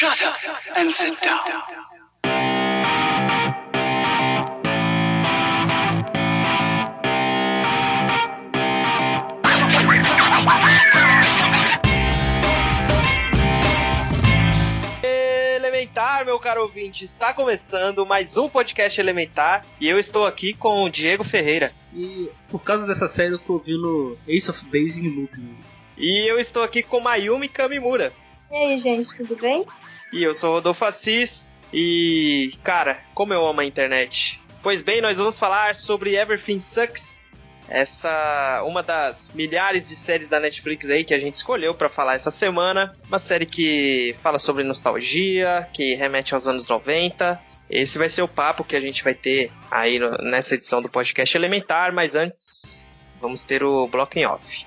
Shut up and sit down. Elementar, meu caro ouvinte, está começando mais um podcast Elementar e eu estou aqui com o Diego Ferreira. E por causa dessa série eu tô ouvindo Ace of Base em looping. E eu estou aqui com Mayumi Kamimura. E aí, gente, tudo bem? E eu sou Rodolfo Assis e, cara, como eu amo a internet. Pois bem, nós vamos falar sobre Everything Sucks, essa uma das milhares de séries da Netflix aí que a gente escolheu para falar essa semana. Uma série que fala sobre nostalgia, que remete aos anos 90. Esse vai ser o papo que a gente vai ter aí nessa edição do podcast Elementar, mas antes vamos ter o blocking off.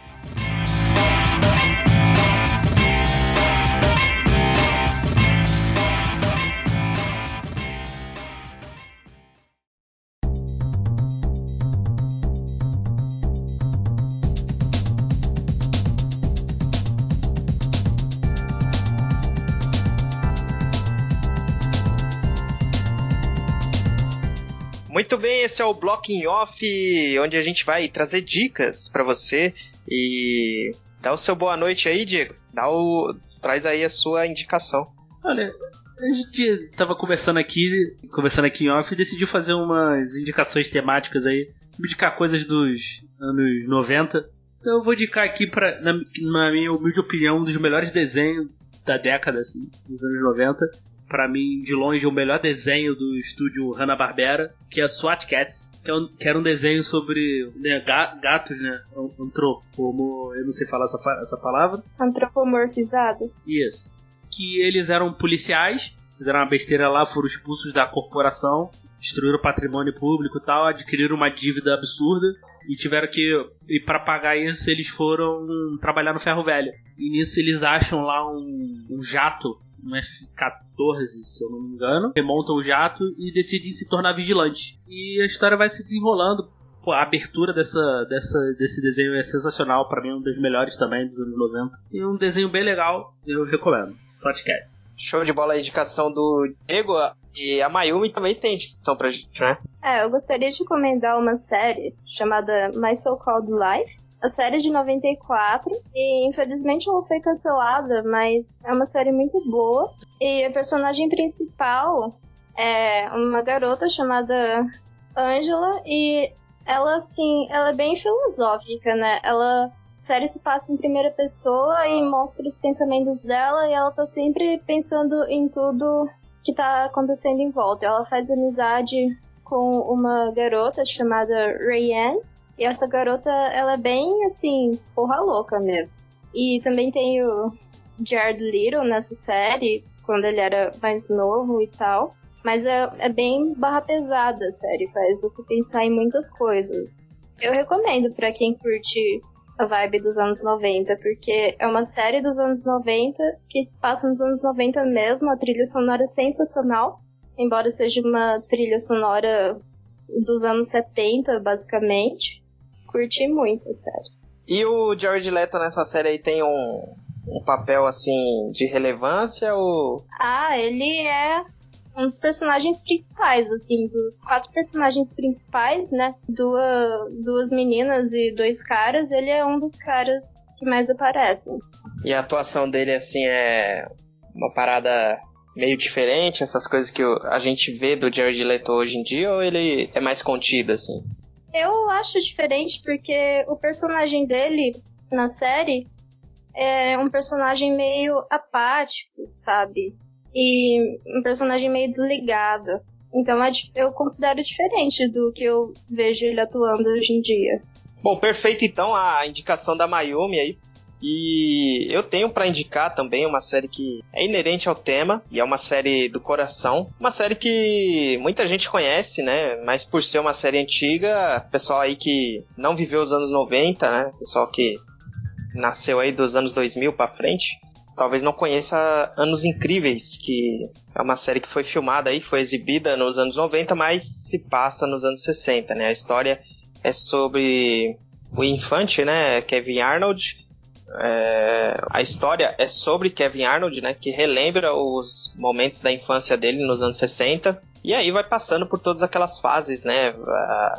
Muito bem, esse é o Blocking Off, onde a gente vai trazer dicas pra você e dá o seu boa noite aí, Diego. Dá o traz aí a sua indicação. Olha, a gente tava conversando aqui, conversando aqui em off e decidiu fazer umas indicações temáticas aí, indicar coisas dos anos 90. Então eu vou indicar aqui, pra, na, na minha humilde opinião, um dos melhores desenhos da década, assim, dos anos 90. Pra mim, de longe, o melhor desenho do estúdio Hanna-Barbera, que é SWAT Cats, que, é um- que era um desenho sobre né, ga- gatos, né? Antropomo, eu não sei falar essa, essa palavra. Antropomorfizados. Isso. Que eles eram policiais, fizeram uma besteira lá, foram expulsos da corporação, destruíram o patrimônio público e tal, adquiriram uma dívida absurda e tiveram que. E para pagar isso, eles foram trabalhar no ferro velho. E nisso eles acham lá um, um jato, um F-14, se eu não me engano, remontam o jato e decidem se tornar vigilantes. E a história vai se desenrolando. Pô, a abertura dessa, dessa, desse desenho é sensacional, pra mim é um dos melhores também dos anos 90. E um desenho bem legal, eu recomendo. Cats. Show de bola a indicação do Diego e a Mayumi também tem indicação pra gente, né? É, eu gostaria de recomendar uma série chamada My So Called Life. A série de 94 e infelizmente ela foi cancelada, mas é uma série muito boa. E a personagem principal é uma garota chamada Angela e ela assim, ela é bem filosófica, né? Ela a série se passa em primeira pessoa e mostra os pensamentos dela e ela tá sempre pensando em tudo que tá acontecendo em volta. Ela faz amizade com uma garota chamada Rayanne. E essa garota, ela é bem, assim, porra louca mesmo. E também tem o Jared Little nessa série, quando ele era mais novo e tal. Mas é, é bem barra pesada a série, faz você pensar em muitas coisas. Eu recomendo pra quem curte a vibe dos anos 90, porque é uma série dos anos 90 que se passa nos anos 90 mesmo, a trilha sonora é sensacional, embora seja uma trilha sonora dos anos 70, basicamente. Curti muito a série. E o Jared Leto nessa série aí tem um, um papel assim de relevância ou Ah, ele é um dos personagens principais, assim, dos quatro personagens principais, né? Duas, duas meninas e dois caras, ele é um dos caras que mais aparecem. e a atuação dele assim é uma parada meio diferente, essas coisas que a gente vê do Jared Leto hoje em dia ou ele é mais contido assim? Eu acho diferente porque o personagem dele na série é um personagem meio apático, sabe? E um personagem meio desligado. Então é eu considero diferente do que eu vejo ele atuando hoje em dia. Bom, perfeito então a indicação da Mayumi aí. E eu tenho pra indicar também uma série que é inerente ao tema e é uma série do coração, uma série que muita gente conhece, né? Mas por ser uma série antiga, pessoal aí que não viveu os anos 90, né? Pessoal que nasceu aí dos anos 2000 pra frente, talvez não conheça Anos Incríveis, que é uma série que foi filmada aí, foi exibida nos anos 90, mas se passa nos anos 60, né? A história é sobre o infante, né, Kevin Arnold, É, a história é sobre Kevin Arnold, né? Que relembra os momentos da infância dele nos anos 60. E aí vai passando por todas aquelas fases, né?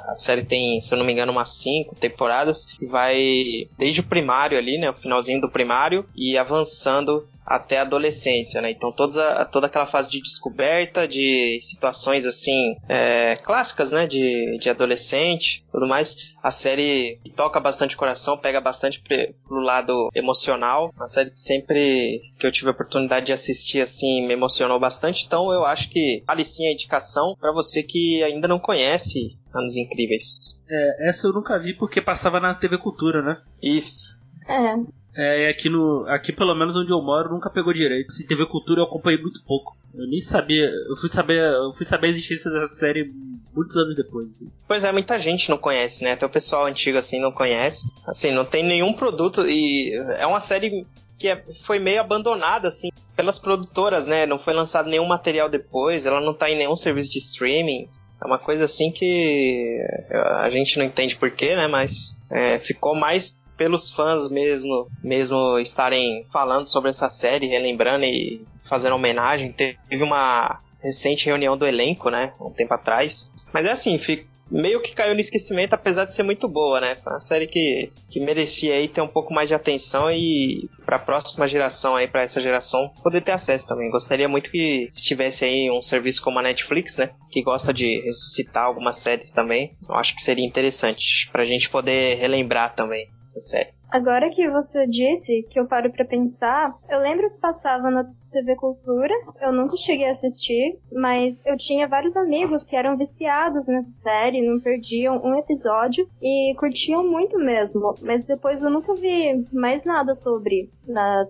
A, série tem, se eu não me engano, umas cinco temporadas. E vai desde o primário ali, né? O finalzinho do primário. E avançando até a adolescência, né? Então toda, toda aquela fase de descoberta, de situações assim é, clássicas, né? De, de adolescente, tudo mais. A série toca bastante o coração, pega bastante pro lado emocional. Uma série que sempre que eu tive a oportunidade de assistir assim me emocionou bastante. Então eu acho que vale sim a indicação para você que ainda não conhece Anos Incríveis. É, essa eu nunca vi porque passava na TV Cultura, né? Isso. É. É, aqui, no, aqui pelo menos onde eu moro nunca pegou direito. Se TV Cultura eu acompanhei muito pouco. Eu nem sabia. Eu fui saber, eu fui saber a existência dessa série muitos anos depois. Assim. Pois é, muita gente não conhece, né? Até o pessoal antigo assim não conhece. Assim, não tem nenhum produto e é uma série que é, foi meio abandonada assim pelas produtoras, né? Não foi lançado nenhum material depois, ela não tá em nenhum serviço de streaming. É uma coisa assim que a gente não entende porquê, né? Mas é, ficou mais pelos fãs mesmo, mesmo estarem falando sobre essa série, relembrando e fazendo homenagem. Teve uma recente reunião do elenco, né, um tempo atrás. Mas é assim, fica, meio que caiu no esquecimento, apesar de ser muito boa, né? Foi uma série que, que merecia aí ter um pouco mais de atenção e para a próxima geração aí, para essa geração, poder ter acesso também. Gostaria muito que estivesse aí um serviço como a Netflix, né? Que gosta de ressuscitar algumas séries também. Eu acho que seria interessante pra gente poder relembrar também essa série. Agora que você disse que eu paro para pensar, eu lembro que passava na TV Cultura, eu nunca cheguei a assistir, mas eu tinha vários amigos que eram viciados nessa série, não perdiam um episódio e curtiam muito mesmo, mas depois eu nunca vi mais nada sobre na,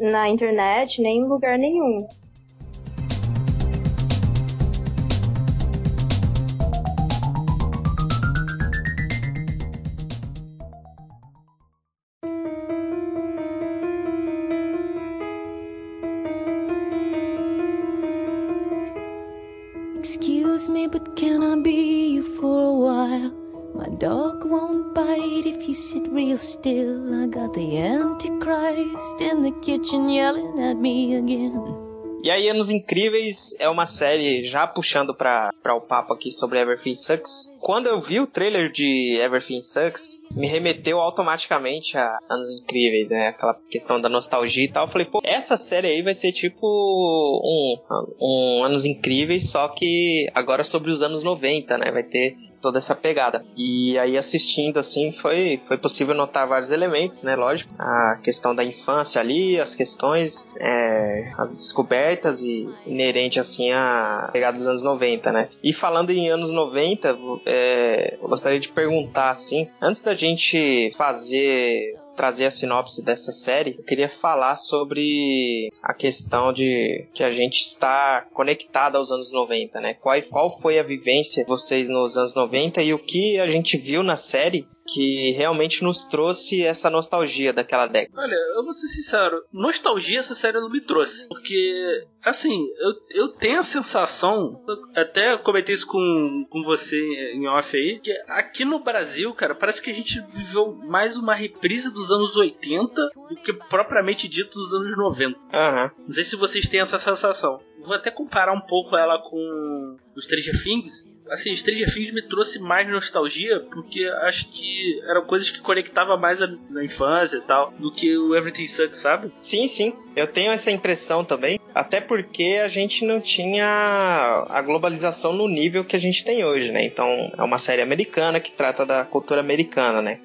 na internet, nem em lugar nenhum. Can I be you for a while? My dog won't bite if you sit real still. I got the Antichrist in the kitchen yelling at me again. E aí, Anos Incríveis é uma série já puxando para o papo aqui sobre Everything Sucks. Quando eu vi o trailer de Everything Sucks, me remeteu automaticamente a Anos Incríveis, né? Aquela questão da nostalgia e tal. Eu falei, pô, essa série aí vai ser tipo um, um Anos Incríveis, só que agora sobre os anos 90, né? Vai ter toda essa pegada. E aí assistindo assim foi foi possível notar vários elementos, né? Lógico, a questão da infância ali, as questões, é, as descobertas e inerente assim a pegada dos anos 90, né? E falando em anos 90, é, eu gostaria de perguntar assim, antes da gente fazer trazer a sinopse dessa série, eu queria falar sobre a questão de que a gente está conectado aos anos 90, né? Qual, qual foi a vivência de vocês nos anos 90 e o que a gente viu na série que realmente nos trouxe essa nostalgia daquela década. Olha, eu vou ser sincero, nostalgia essa série não me trouxe. Porque, assim, eu, eu tenho a sensação, até comentei isso com, com você em off aí, que aqui no Brasil, cara, parece que a gente viveu mais uma reprise dos anos 80 do que propriamente dito dos anos 90. Uhum. Não sei se vocês têm essa sensação. Vou até comparar um pouco ela com os Stranger Things, assim, Stranger Things me trouxe mais nostalgia porque acho que eram coisas que conectava mais a, na infância e tal do que o Everything Sucks, sabe? Sim, sim. Eu tenho essa impressão também, até porque a gente não tinha a globalização no nível que a gente tem hoje, né? Então, é uma série americana que trata da cultura americana, né?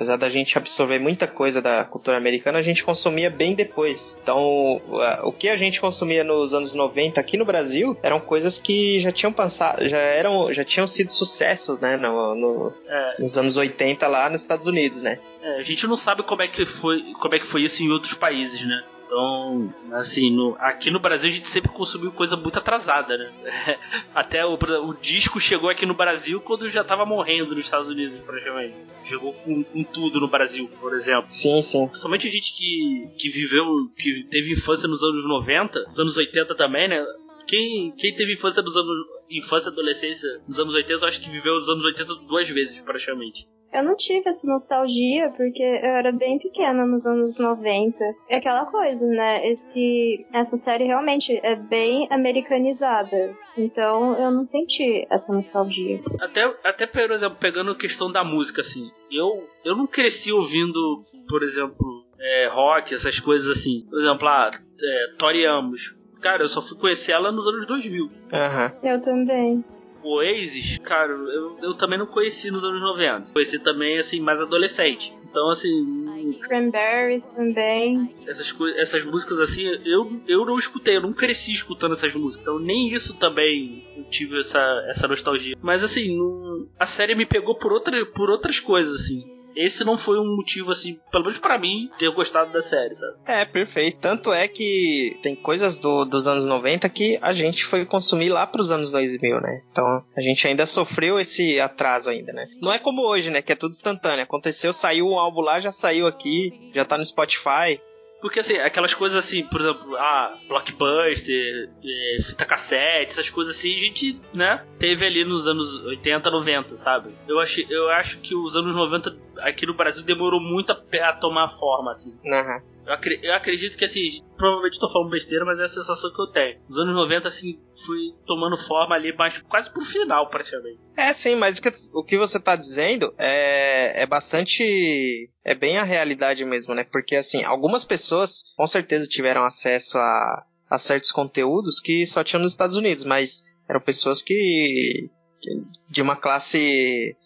Apesar da gente absorver muita coisa da cultura americana, a gente consumia bem depois. Então, o que a gente consumia nos anos 90 aqui no Brasil eram coisas que já tinham passado, já eram, já tinham sido sucessos, né, no, no é. nos anos 80 lá nos Estados Unidos, né? É, a gente não sabe como é que foi, como é que foi isso em outros países, né? Então, assim, no, aqui no Brasil a gente sempre consumiu coisa muito atrasada, né? Até o, o disco chegou aqui no Brasil quando já tava morrendo nos Estados Unidos, praticamente. Chegou com, com tudo no Brasil, por exemplo. Sim, sim. Somente a gente que, que viveu, que teve infância nos anos 90, nos anos 80 também, né? Quem, quem teve infância nos anos infância e adolescência nos anos 80, acho que viveu os anos 80 duas vezes, praticamente. Eu não tive essa nostalgia porque eu era bem pequena nos anos 90. É aquela coisa, né? Esse, essa série realmente é bem americanizada. Então eu não senti essa nostalgia. Até, até por exemplo, pegando a questão da música, assim, eu, eu não cresci ouvindo, por exemplo, é, rock, essas coisas assim. Por exemplo, ah, é, Tori Amos. Cara, eu só fui conhecer ela nos anos 2000. Aham. Eu também. O Oasis, cara, eu, eu também não conheci nos anos 90. Conheci também, assim, mais adolescente. Então, assim, Cranberries também. essas, essas músicas, assim, eu, eu não escutei, eu não cresci escutando essas músicas. Então, nem isso também eu tive essa, essa nostalgia. Mas, assim, não- a série me pegou por, outra, por outras coisas, assim. Esse não foi um motivo, assim, pelo menos pra mim, ter gostado da série, sabe? É, perfeito. Tanto é que tem coisas do- dos anos 90 que a gente foi consumir lá pros anos 2000, né? Então a gente ainda sofreu esse atraso ainda, né? Não é como hoje, né? Que é tudo instantâneo. Aconteceu, saiu um álbum lá, já saiu aqui, já tá no Spotify. Porque, assim, aquelas coisas assim, por exemplo, ah, blockbuster, eh, fita cassete, essas coisas assim, a gente, né, teve ali nos anos 80, 90, sabe? Eu, achei, eu acho que os anos 90 aqui no Brasil demorou muito a, a tomar forma, assim. Aham. Eu, acre- eu acredito que, assim, provavelmente tô falando besteira, mas é a sensação que eu tenho. Nos anos 90, assim, fui tomando forma ali, mas quase pro final, praticamente. É, sim, mas o que, o que você tá dizendo é, é bastante. É bem a realidade mesmo, né? Porque, assim, algumas pessoas com certeza tiveram acesso a, a certos conteúdos que só tinham nos Estados Unidos, mas eram pessoas que. que- de uma classe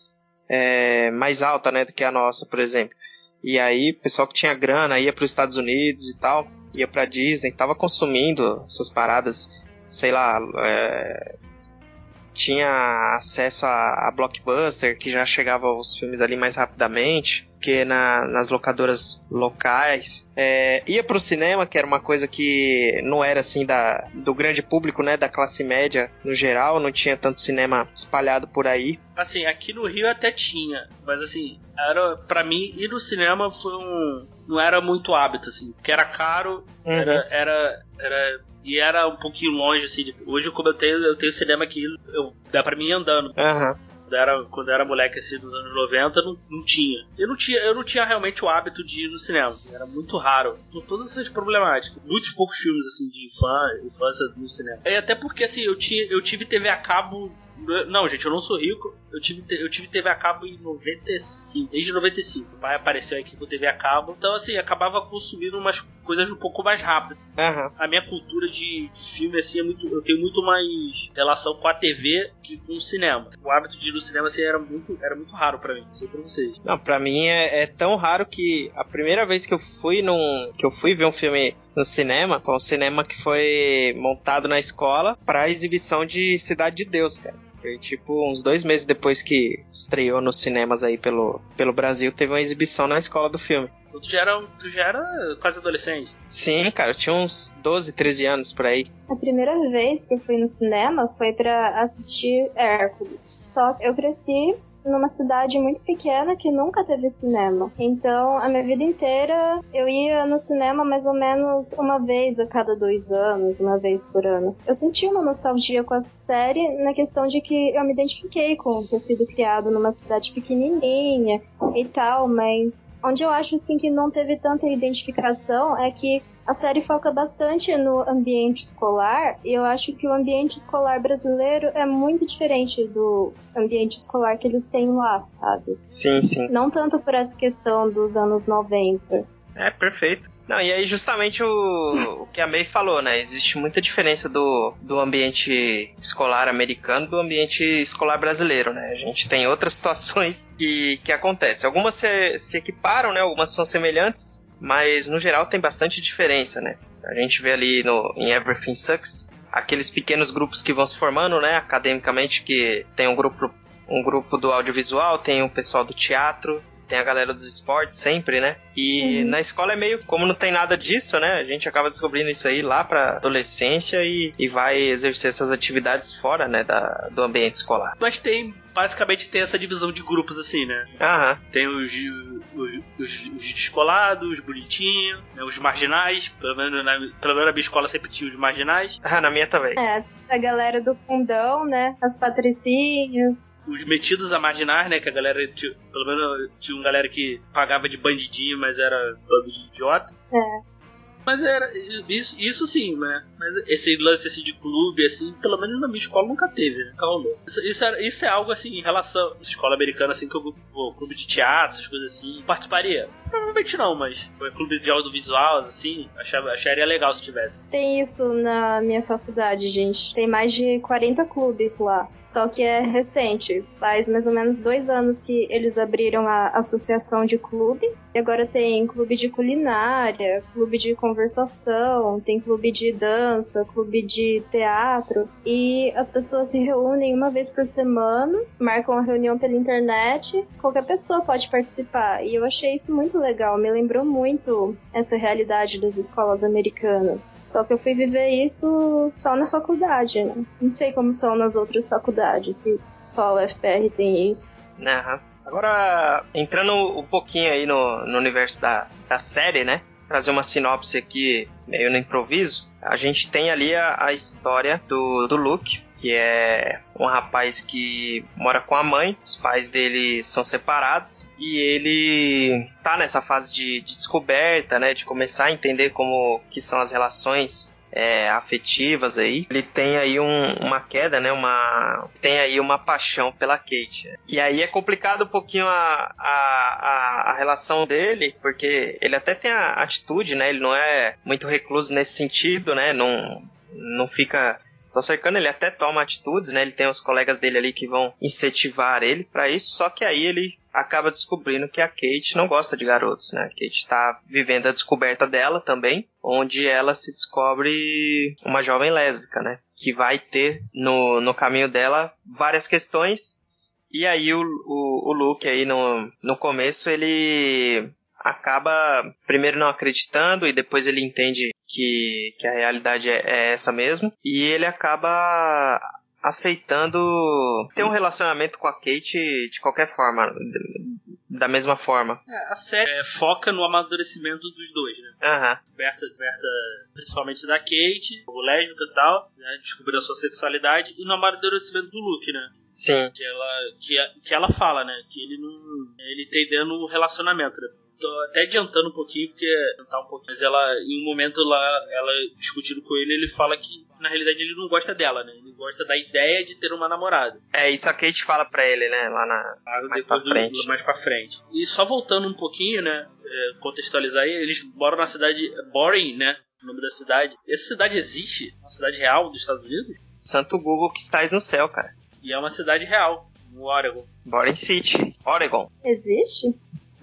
é, mais alta, né, do que a nossa, por exemplo. E aí, o pessoal que tinha grana ia para os Estados Unidos e tal, ia pra Disney, tava consumindo essas paradas, sei lá, é, tinha acesso a, a Blockbuster, que já chegava os filmes ali mais rapidamente, que na, nas locadoras locais. É, ia pro cinema, que era uma coisa que não era assim da, do grande público, né, da classe média no geral, não tinha tanto cinema espalhado por aí. Assim, aqui no Rio até tinha, mas assim, era para mim ir no cinema foi um não era muito hábito assim, porque era caro, era era era e era um pouquinho longe assim. de- hoje como eu tenho eu tenho cinema aqui, eu dá para mim ir andando. Aham. Quando era, quando eu era moleque assim nos anos 90, não, não tinha. Eu não tinha, eu não tinha realmente o hábito de ir no cinema. assim, era muito raro. Por todas essas problemáticas. Muitos poucos filmes assim de infância, infância no cinema. E até porque assim, eu, tinha, eu tive TV a cabo. Não, gente, eu não sou rico. Eu tive, eu tive TV a cabo em 95. Desde 95. O pai apareceu aqui com TV a cabo. Então, assim, acabava consumindo umas coisas um pouco mais rápidas Aham. a minha cultura de de filme assim é muito eu tenho muito mais relação com a TV que com o cinema o hábito de ir no cinema assim era muito era muito raro pra mim não sei pra vocês Não, pra mim é, é tão raro que a primeira vez que eu fui num. que eu fui ver um filme no cinema, foi um cinema que foi montado na escola pra exibição de Cidade de Deus, cara. Foi tipo uns dois meses depois que estreou nos cinemas aí pelo, pelo Brasil, teve uma exibição na escola do filme. Então, tu já era tu já era quase adolescente Sim, cara, eu tinha uns 12, 13 anos por aí. A primeira vez que eu fui no cinema foi pra assistir Hércules. Só que eu cresci numa cidade muito pequena que nunca teve cinema. Então, a minha vida inteira eu ia no cinema mais ou menos uma vez a cada dois anos, uma vez por ano. Eu senti uma nostalgia com a série na questão de que eu me identifiquei com ter sido criado numa cidade pequenininha e tal, mas onde eu acho assim que não teve tanta identificação é que a série foca bastante no ambiente escolar e eu acho que o ambiente escolar brasileiro é muito diferente do ambiente escolar que eles têm lá, sabe? Sim, sim. Não tanto por essa questão dos anos 90. É, perfeito. Não, e aí justamente o, o que a May falou, né? Existe muita diferença do, do ambiente escolar americano do ambiente escolar brasileiro, né? A gente tem outras situações que, que acontecem. Algumas se, se equiparam, né? Algumas são semelhantes, mas no geral tem bastante diferença, né? A gente vê ali no, em Everything Sucks aqueles pequenos grupos que vão se formando, né? Academicamente, que tem um grupo, um grupo do audiovisual, tem o pessoal do teatro, tem a galera dos esportes sempre, né? E Uhum. na escola é meio como não tem nada disso, né? A gente acaba descobrindo isso aí lá pra adolescência e, e vai exercer essas atividades fora, né, da, do ambiente escolar. mas tem basicamente tem essa divisão de grupos assim, né? Aham. Tem os, os, os, os descolados, os bonitinhos, né, os marginais. Pelo menos, na, pelo menos na minha escola sempre tinha os marginais. Ah, na minha também. É, a galera do fundão, né? As patricinhas. Os metidos a marginais, né? Que a galera. Tinha, pelo menos tinha uma galera que pagava de bandidinho, mas era todo de idiota. É. Mas era. Isso, isso sim, né? Mas esse lance assim, de clube, assim, pelo menos na minha escola nunca teve, né? Nunca rolou. Isso, isso, era, isso é algo assim em relação à escola americana, assim, que pô, clube de teatro, essas coisas assim, participaria. Provavelmente não, mas clube de audiovisual, assim, achava, acharia legal se tivesse. Tem isso na minha faculdade, gente. Tem mais de 40 clubes lá. Só que é recente. Faz mais ou menos dois anos que eles abriram a associação de clubes. E agora tem clube de culinária, clube de conversação, tem clube de dança, clube de teatro. E as pessoas se reúnem uma vez por semana, marcam a reunião pela internet. Qualquer pessoa pode participar. E eu achei isso muito legal. Me lembrou muito essa realidade das escolas americanas. Só que eu fui viver isso só na faculdade, né? Não sei como são nas outras faculdades, se só o FPR tem isso. Aham. Agora, entrando um pouquinho aí no, no universo da, da série, né? Trazer uma sinopse aqui meio no improviso. A gente tem ali a, a história do, do Luke, que é um rapaz que mora com a mãe, os pais dele são separados e ele tá nessa fase de, de descoberta, né, de começar a entender como que são as relações é, afetivas aí. Ele tem aí um, uma queda, né? Uma tem aí uma paixão pela Kate. E aí é complicado um pouquinho a, a, a, relação dele, porque ele até tem a atitude, né? Ele não é muito recluso nesse sentido, né? Não não fica só cercando, ele até toma atitudes, né? Ele tem os colegas dele ali que vão incentivar ele para isso, só que aí ele acaba descobrindo que a Kate não gosta de garotos, né? A Kate está vivendo a descoberta dela também, onde ela se descobre uma jovem lésbica, né? Que vai ter no, no caminho dela várias questões. E aí o, o, o Luke aí no, no começo ele acaba primeiro não acreditando e depois ele entende que, que a realidade é, é essa mesmo. E ele acaba aceitando ter um relacionamento com a Kate de qualquer forma, da mesma forma. É, a série é, foca no amadurecimento dos dois, né? Aham. Berta, Berta, principalmente da Kate, o lésbica e tal, né? descobrir a sua sexualidade, e no amadurecimento do Luke, né? Sim. Que ela, que, que ela fala, né? Que ele não. Ele tem dentro o relacionamento, né? Tô até adiantando um pouquinho, porque tá um pouquinho. Mas ela, em um momento lá, ela discutindo com ele, ele fala que na realidade ele não gosta dela, né? Ele gosta da ideia de ter uma namorada. É, isso a Kate fala pra ele, né? Lá na. Ah, mais pra do, frente. mais pra frente. E só voltando um pouquinho, né? É, contextualizar aí, eles moram na cidade Boring, né? O nome da cidade. Essa cidade existe? Uma cidade real dos Estados Unidos? Santo Google que estás no céu, cara. E é uma cidade real, no Oregon. Boring City, Oregon. Existe?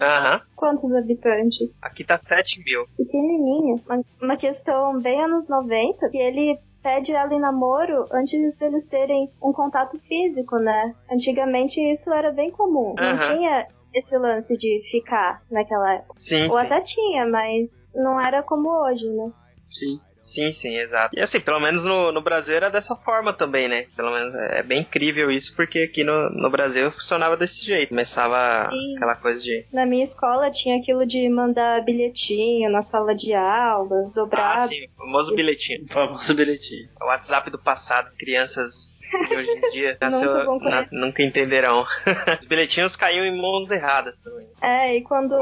Aham. Quantos habitantes? Aqui tá 7 mil. Pequenininha. Uma, uma questão bem anos 90, que ele pede ela em namoro antes deles terem um contato físico, né? Antigamente isso era bem comum. Não Aham. tinha esse lance de ficar naquela época. Sim, Ou sim. até tinha, mas não era como hoje, né? Sim. Sim, sim, exato. E assim, pelo menos no, no Brasil era dessa forma também, né? Pelo menos é bem incrível isso, porque aqui no, no Brasil funcionava desse jeito. Começava Sim. aquela coisa de. Na minha escola tinha aquilo de mandar bilhetinho na sala de aula, dobrar. Ah, sim, o famoso bilhetinho. O famoso bilhetinho. O WhatsApp do passado, crianças de hoje em dia Nunca nasceu, vão na- nunca entenderão. Os bilhetinhos caíam em mãos erradas também. É, e quando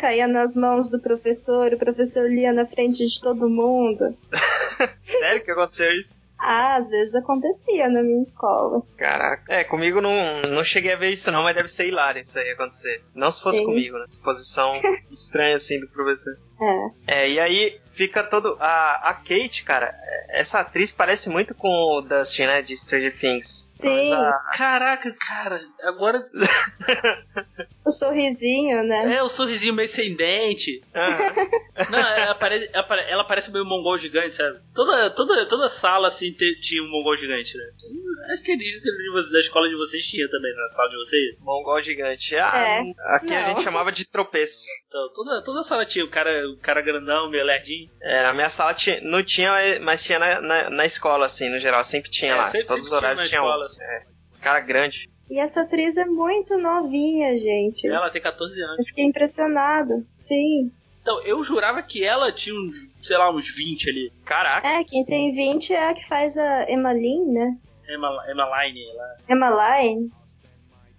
caía nas mãos do professor, o professor lia na frente de todo mundo. Sério que aconteceu isso? Ah, às vezes acontecia na minha escola. Caraca. É, comigo não, não cheguei a ver isso não, mas deve ser hilário isso aí acontecer. Não se fosse Sim. comigo, né? Exposição estranha assim do professor. É. É, e aí fica todo. A, a Kate, cara, essa atriz parece muito com o Dustin, né? De Stranger Things. Sim. A- Caraca, cara, agora O sorrisinho, né? é o sorrisinho meio sem dente. ah, Não, ela parece, ela pare- ela parece meio um mongol gigante, sabe? Toda, toda, toda sala assim tinha um mongol gigante, né? Acho que acredito que de vo- da escola de vocês tinha também, na sala de vocês. mongol gigante. Ah, É, aqui a não. gente chamava de tropeço. Então, toda, toda sala tinha o cara, o cara grandão, meio lerdinho. É, na minha sala tinha, não tinha, mas tinha na, na, na escola, assim, no geral. Sempre tinha É, lá. sempre- Todos os sempre tinha horários na tinham. escola, assim. É, os caras grandes. E essa atriz é muito novinha, gente. Ela tem 14 anos. Eu fiquei impressionado. Sim. Então, eu jurava que ela tinha uns, sei lá, uns 20 ali. Caraca. É, quem tem 20 é a que faz a Emmeline, né? Emma, Emma Line, ela, Emmeline.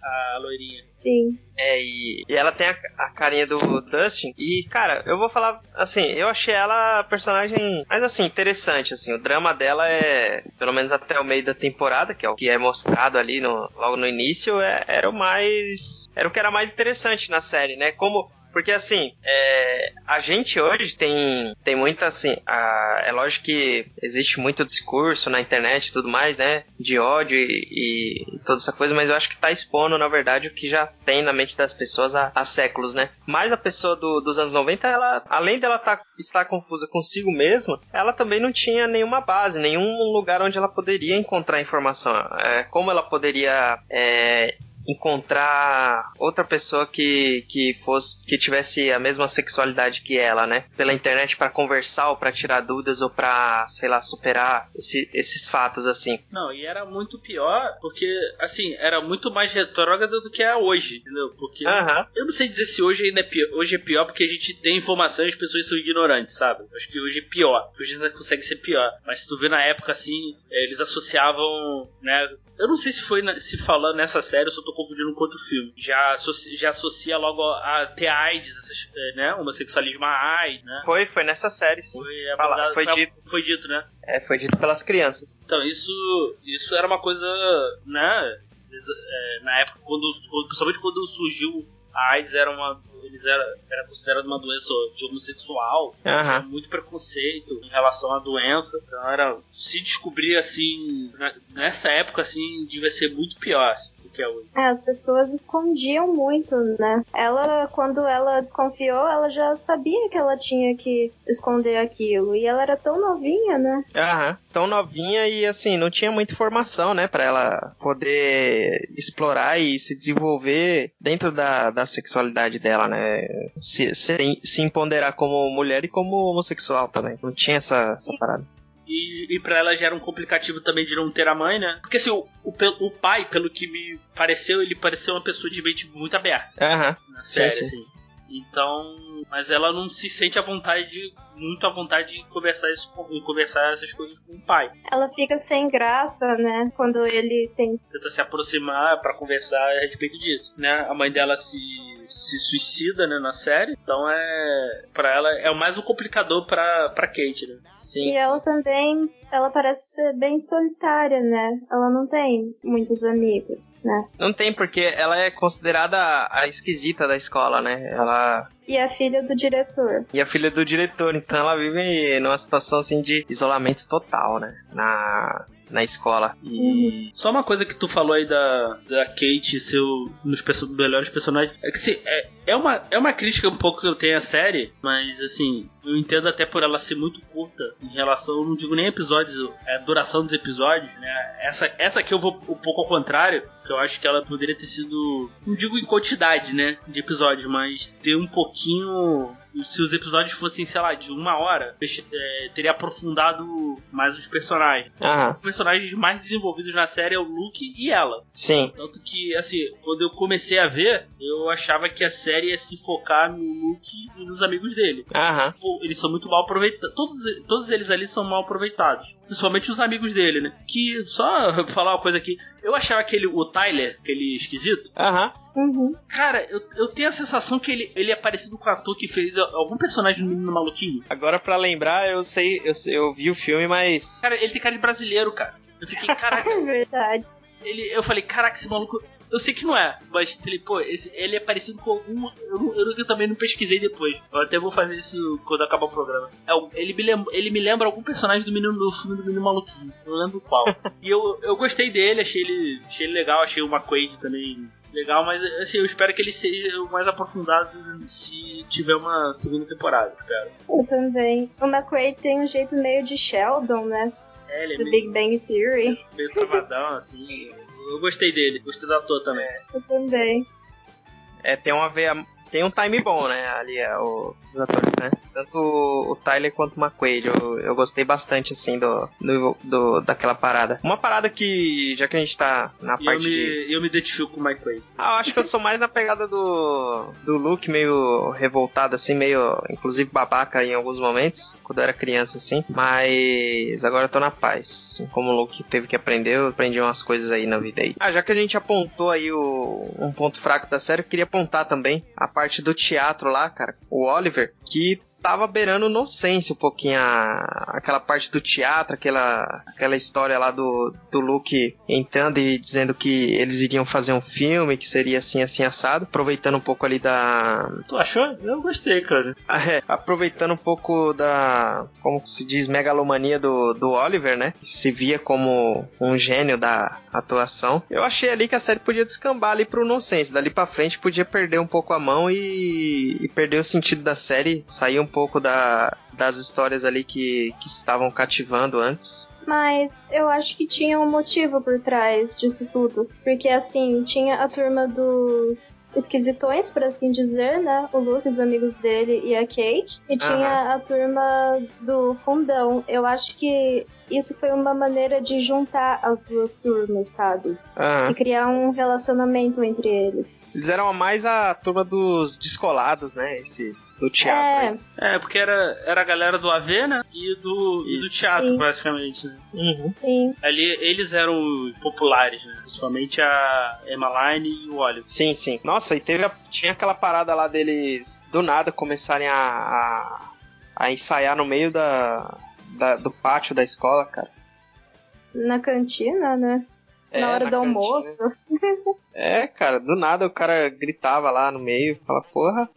a loirinha. Sim. É, e, e ela tem a, a carinha do Dustin. E, cara, eu vou falar assim, eu achei ela a personagem mais assim, interessante, assim. O drama dela é, pelo menos até o meio da temporada, que é o que é mostrado ali no, logo no início, é- era o mais. Era o que era mais interessante na série, né? Como. Porque assim, é, a gente hoje tem, tem muita assim. a- é lógico que existe muito discurso na internet e tudo mais, né? De ódio e, e toda essa coisa, mas eu acho que tá expondo, na verdade, o que já tem na mente das pessoas há, há séculos, né? Mas a pessoa do- dos anos 90, ela, além dela tá, estar confusa consigo mesma, ela também não tinha nenhuma base, nenhum lugar onde ela poderia encontrar informação. É, como ela poderia. é, encontrar outra pessoa que, que fosse que tivesse a mesma sexualidade que ela, né? Pela internet para conversar ou para tirar dúvidas ou para, sei lá, superar esse- esses fatos assim. Não, e era muito pior, porque, assim, era muito mais retrógrada do que é hoje, entendeu? Porque. Aham. Eu não sei dizer se hoje ainda é pior. Hoje é pior porque a gente tem informação e as pessoas são ignorantes, sabe? Acho que hoje é pior. Hoje ainda consegue ser pior. Mas se tu vê na época assim, eles associavam, né? Eu não sei se foi na- se falando nessa série, eu só tô confundindo com outro filme. Já, associa, já associa logo a ter AIDS, essas, eh, né? Homossexualismo a AIDS, né? Foi, foi nessa série, sim. Foi, abordado- foi dito. Foi dito, né? É, foi dito pelas crianças. Então, isso, isso era uma coisa, né? é, na época, quando, principalmente quando surgiu a AIDS, era uma, eles era, era considerado uma doença de homossexual. Aham. Tinha muito preconceito em relação à doença. Então, era se descobrir assim, na- nessa época, assim, devia ser muito pior assim, que é hoje. É, as pessoas escondiam muito, né? Ela, quando ela desconfiou, ela já sabia que ela tinha que esconder aquilo. E ela era tão novinha, né? Aham. Tão novinha e assim, não tinha muita informação, né, Pra ela poder explorar e se desenvolver dentro da, da sexualidade dela, né? Se, se, se empoderar como mulher e como homossexual também. Não tinha essa, essa parada. E, e pra ela já era um complicativo também de não ter a mãe, né? Porque assim, o, o, o pai, pelo que me pareceu, ele pareceu uma pessoa de mente muito aberta. Aham. na Sim, série, sim. assim. Então, mas ela não se sente à vontade, de- muito à vontade de conversar, isso, conversar essas coisas com o pai. Ela fica sem graça, né? Quando ele tem. Tenta se aproximar pra conversar a respeito disso, né? A mãe dela se, se suicida, né, na série. Então é, Pra ela é o mais um complicador pra, pra Kate, né? Sim. E ela também. Ela parece ser bem solitária, né? Ela não tem muitos amigos, né? Não tem, porque ela é considerada a esquisita da escola, né? Ela. E a filha do diretor. E a filha do diretor, então ela vive numa situação assim de isolamento total, né? Na, na escola. E. Só uma coisa que tu falou aí da, da Kate ser dos perso- melhores personagens. É que assim, é, é, uma, é uma crítica um pouco que eu tenho à série, mas assim, eu entendo até por ela ser muito curta em relação, não digo nem episódios, é a duração dos episódios, né? Essa, essa aqui eu vou um pouco ao contrário, que eu acho que ela poderia ter sido, não digo em quantidade, né, de episódios, mas ter um pouquinho se os episódios fossem, sei lá, de uma hora, é, teria aprofundado mais os personagens Aham. os personagens mais desenvolvidos na série é o Luke e ela. Sim. Tanto que, assim, quando eu comecei a ver, eu achava que a série ia se focar no Luke e nos amigos dele. Aham. Pô, Eles são muito mal aproveitados. Todos, todos eles ali são mal aproveitados. Principalmente os amigos dele, né? Que, só falar uma coisa aqui. Eu achava aquele, o Tyler, aquele esquisito. Aham. Uhum. Cara, eu, eu tenho a sensação que ele, ele é parecido com o ator que fez algum personagem do Menino Maluquinho. Agora pra lembrar, eu sei, eu, sei- eu vi o filme, mas. Cara, ele tem cara de brasileiro, cara. Eu fiquei, caraca, É verdade. Ele, eu falei, caraca, esse maluco. Eu sei que não é, mas falei, pô, esse, ele é parecido com algum. Eu, eu, eu também não pesquisei depois. Eu até vou fazer isso quando acabar o programa. É, ele, me lembra, ele me lembra algum personagem do menino do filme do Menino Maluquinho. Eu não lembro qual. e eu, eu gostei dele, achei ele, achei ele legal, achei o McQuaid também legal, mas assim, eu espero que ele seja o mais aprofundado se tiver uma segunda temporada, espero. Eu também. O McQuaid tem um jeito meio de Sheldon, né? É, ele é Do meio, Big Bang Theory. meio travadão, assim. Eu gostei dele, gostei do ator também. Eu também. É, tem uma veia tem um time bom, né? Ali é o, os atores, né? Tanto o Tyler quanto o McQuaid. Eu, eu gostei bastante, assim, do, do, do, daquela parada. Uma parada que, já que a gente tá na eu parte me, de. eu me identifico com o Wade. Ah, eu acho que eu sou mais na pegada do, do Luke, meio revoltado, assim, meio, inclusive, babaca em alguns momentos, quando eu era criança, assim. Mas agora eu tô na paz. Assim, como o Luke teve que aprender, eu aprendi umas coisas aí na vida aí. Ah, já que a gente apontou aí o, um ponto fraco da série, eu queria apontar também a parte do teatro lá, cara. O Oliver, que tava beirando nonsense um pouquinho a, aquela parte do teatro, aquela, aquela história lá do, do Luke entrando e dizendo que eles iriam fazer um filme que seria assim, assim, assado, aproveitando um pouco ali da. Tu achou? Eu gostei, cara. é, aproveitando um pouco da. Como se diz? Megalomania do, do Oliver, né? Se via como um gênio da atuação. Eu achei ali que a série podia descambar ali pro nonsense. Dali pra frente podia perder um pouco a mão e, e perder o sentido da série, sair um pouco da, das histórias ali que, que estavam cativando antes. Mas eu acho que tinha um motivo por trás disso tudo. Porque assim, tinha a turma dos esquisitões, por assim dizer, né? O Luke, os amigos dele e a Kate. E tinha a turma do fundão. Eu acho que isso foi uma maneira de juntar as duas turmas, sabe? Aham. E criar um relacionamento entre eles. Eles eram mais a turma dos descolados, né? Esses do teatro. É, É, porque era, era a galera do AV, né? E do, e do teatro, Sim. basicamente, né? Uhum. sim. Ali, eles eram populares, né? Principalmente a Emmeline e o Oliver. Sim, sim. Nossa, e teve a- tinha aquela parada lá deles do nada começarem a, a, a ensaiar no meio da, da- do pátio da escola, cara. Na cantina, né? É, na hora na do cantina. almoço. É, cara, do nada o cara gritava lá no meio, fala, porra.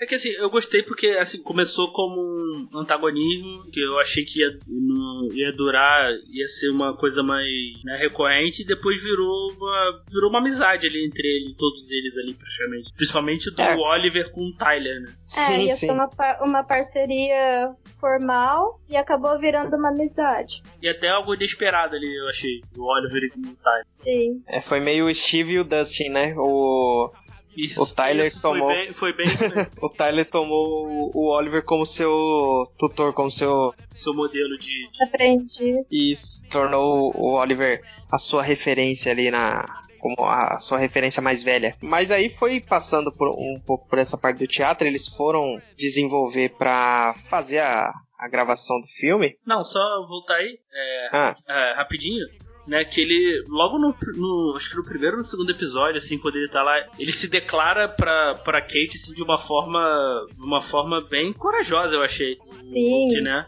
É que assim, eu gostei porque assim, começou como um antagonismo, que eu achei que ia, não- ia durar, ia ser uma coisa mais né, recorrente, e depois virou uma, virou uma amizade ali entre eles, todos eles ali, praticamente. Principalmente do É. Oliver com o Tyler, né? é, ia ser uma, uma parceria formal e acabou virando uma amizade. E até algo inesperado ali, eu achei, o Oliver com o Tyler. Sim. É, foi meio o Steve e o Dustin, né? O, Isso, O Tyler isso tomou- Foi bem, foi bem o Tyler tomou o Oliver como seu tutor, como seu. seu modelo de, Aprendiz. Isso. Tornou o Oliver a sua referência ali na. Como a sua referência mais velha. Mas aí foi passando por um pouco por essa parte do teatro, eles foram desenvolver pra fazer a, a gravação do filme. Não, só voltar aí, é, Ah, é, rapidinho, né? Que ele, logo no, no- Acho que no primeiro ou no segundo episódio, assim, quando ele tá lá, ele se declara pra, pra Kate, assim, de uma forma. De uma forma bem corajosa, eu achei. O Sim. Luke, né?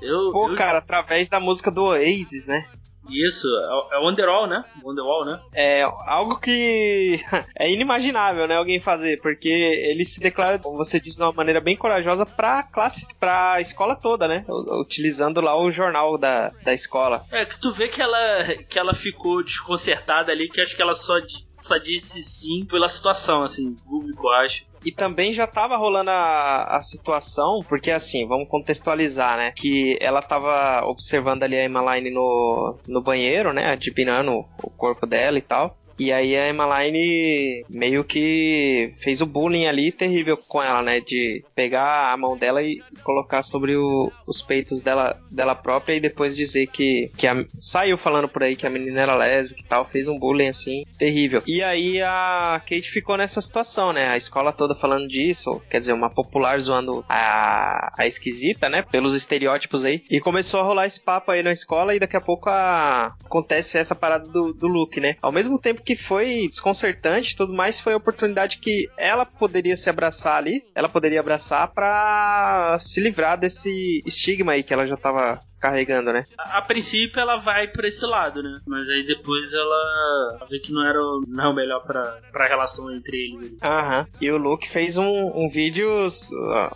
Eu, pô, eu- cara, através da música do Oasis, né? Isso, é, é o Wonderwall, né? Wonderwall, né? É algo que é inimaginável, né, alguém fazer, porque ele se declara, como você disse, de uma maneira bem corajosa pra classe, pra escola toda, né? Utilizando lá o jornal da, da escola. É, que tu vê que ela, que ela ficou desconcertada ali, que acho que ela só, só disse sim pela situação, assim, público, acho. E também já tava rolando a, a situação, porque assim, vamos contextualizar, né? Que ela tava observando ali a Emmeline no, no banheiro, né? Adivinhando o corpo dela e tal. E aí a Emmeline meio que fez o bullying ali terrível com ela, né? De pegar a mão dela e colocar sobre o- os peitos dela, dela própria e depois dizer que, que a- saiu falando por aí que a menina era lésbica e tal, fez um bullying assim terrível. E aí a Kate ficou nessa situação, né? A escola toda falando disso, quer dizer, uma popular zoando a, a esquisita, né? Pelos estereótipos aí. E começou a rolar esse papo aí na escola e daqui a pouco a... acontece essa parada do, do Luke, né? Ao mesmo tempo que foi desconcertante tudo mais, foi a oportunidade que ela poderia se abraçar ali, ela poderia abraçar pra se livrar desse estigma aí que ela já tava carregando, né? A, a princípio ela vai pra esse lado, né? Mas aí depois ela, ela vê que não era o, não é o melhor pra, pra relação entre eles. Aham. E o Luke fez um, um vídeo,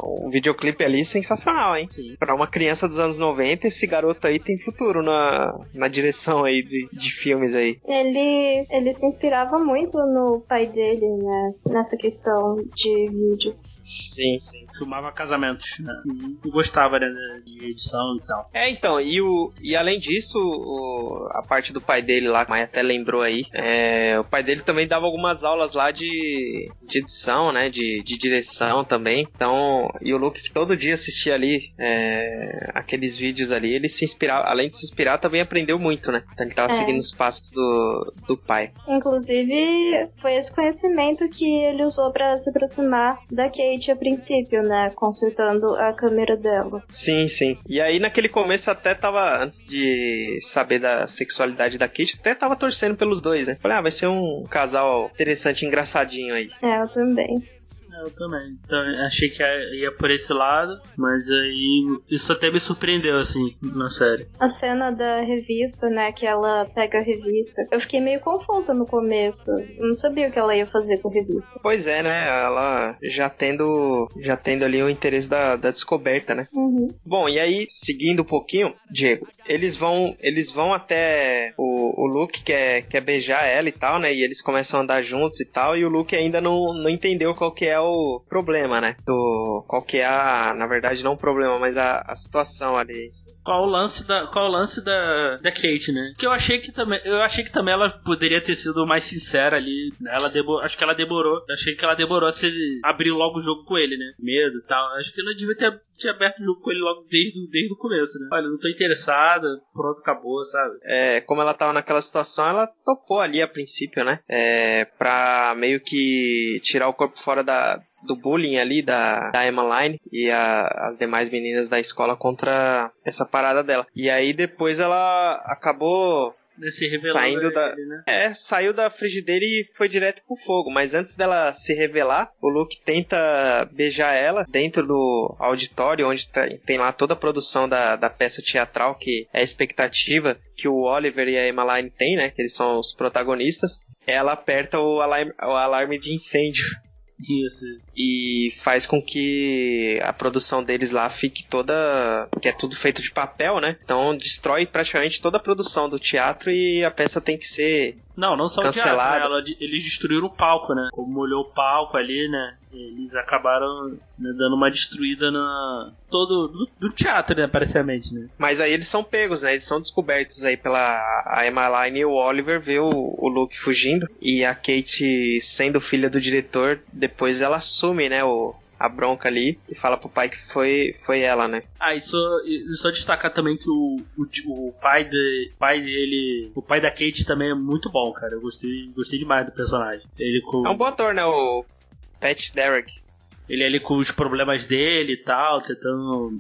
um videoclipe ali sensacional, hein? Sim. Pra uma criança dos anos 90, esse garoto aí tem futuro na, na direção aí de, de filmes aí. Ele, ele se inspirava muito no pai dele, né? Nessa questão de vídeos. Sim, sim. Filmava casamentos, né? E gostava né, de edição e tal. É, então, e, o, e além disso, o, a parte do pai dele lá, que a Maia até lembrou aí, é, o pai dele também dava algumas aulas lá de, de edição, né? De, de direção também. Então, e o Luke que todo dia assistia ali é, aqueles vídeos ali, ele se inspirava, além de se inspirar, também aprendeu muito, né? Então ele tava É. seguindo os passos do, do pai. Inclusive, foi esse conhecimento que ele usou pra se aproximar da Kate a princípio, né? Consertando a câmera dela. Sim, sim. E aí naquele começo até tava, antes de saber da sexualidade da Kate, até tava torcendo pelos dois, né? Falei, ah, vai ser um casal interessante, engraçadinho aí. É, eu também. Eu também. Então, achei que ia por esse lado, mas aí isso até me surpreendeu, assim, na série. A cena da revista, né? Que ela pega a revista. Eu fiquei meio confusa no começo. Eu não sabia o que ela ia fazer com a revista. Pois é, né? Ela já tendo, já tendo ali o interesse da, da descoberta, né? Uhum. Bom, e aí, seguindo um pouquinho, Diego, eles vão, eles vão até o, o Luke quer, quer beijar ela e tal, né? E eles começam a andar juntos e tal, e o Luke ainda não, não entendeu qual que é o problema, né? Do, qual que é a, na verdade, não o problema, mas a, a situação ali. Qual o lance da, qual o lance da, da Kate, né? Que eu achei que também, eu achei que também ela poderia ter sido mais sincera ali. né? Ela demo, acho que ela demorou, achei que ela demorou a se abrir logo o jogo com ele, né? Medo e tal. Acho que ela devia ter, ter aberto o jogo com ele logo desde, o- desde o começo, né? Olha, não tô interessada, pronto, acabou, sabe? É, como ela tava naquela situação, ela topou ali a princípio, né? É, pra meio que tirar o corpo fora da, do bullying ali da, da Emmeline e a- as demais meninas da escola contra essa parada dela. E aí depois ela acabou Né, Se revelando Saindo da- ele, né? É, saiu da frigideira e foi direto pro fogo. Mas antes dela se revelar, o Luke tenta beijar ela dentro do auditório, onde tá- tem lá toda a produção da, da peça teatral, que é a expectativa que o Oliver e a Emmeline têm, né? Que eles são os protagonistas. Ela aperta o alarme, o alarme de incêndio Isso. e faz com que a produção deles lá fique toda. que é tudo feito de papel, né? Então destrói praticamente toda a produção do teatro e a peça tem que ser. Não, não só Cancelado. o teatro, né? Eles destruíram o palco, né? Como molhou o palco ali, né? Eles acabaram né, dando uma destruída na. todo. do, do teatro, né? Pareciamente, né? Mas aí eles são pegos, né? Eles são descobertos aí pela a Emmeline e o Oliver vê o, o Luke fugindo e a Kate sendo filha do diretor, depois ela assume, né, o, a bronca ali e fala pro pai que foi, foi ela, né? Ah, e só, e só destacar também que o, o, o pai, de, pai dele. O pai da Kate também é muito bom, cara. Eu gostei, gostei demais do personagem. Ele com. É um bom ator, né, o Pat Derrick. Ele ali com os problemas dele e tal, tentando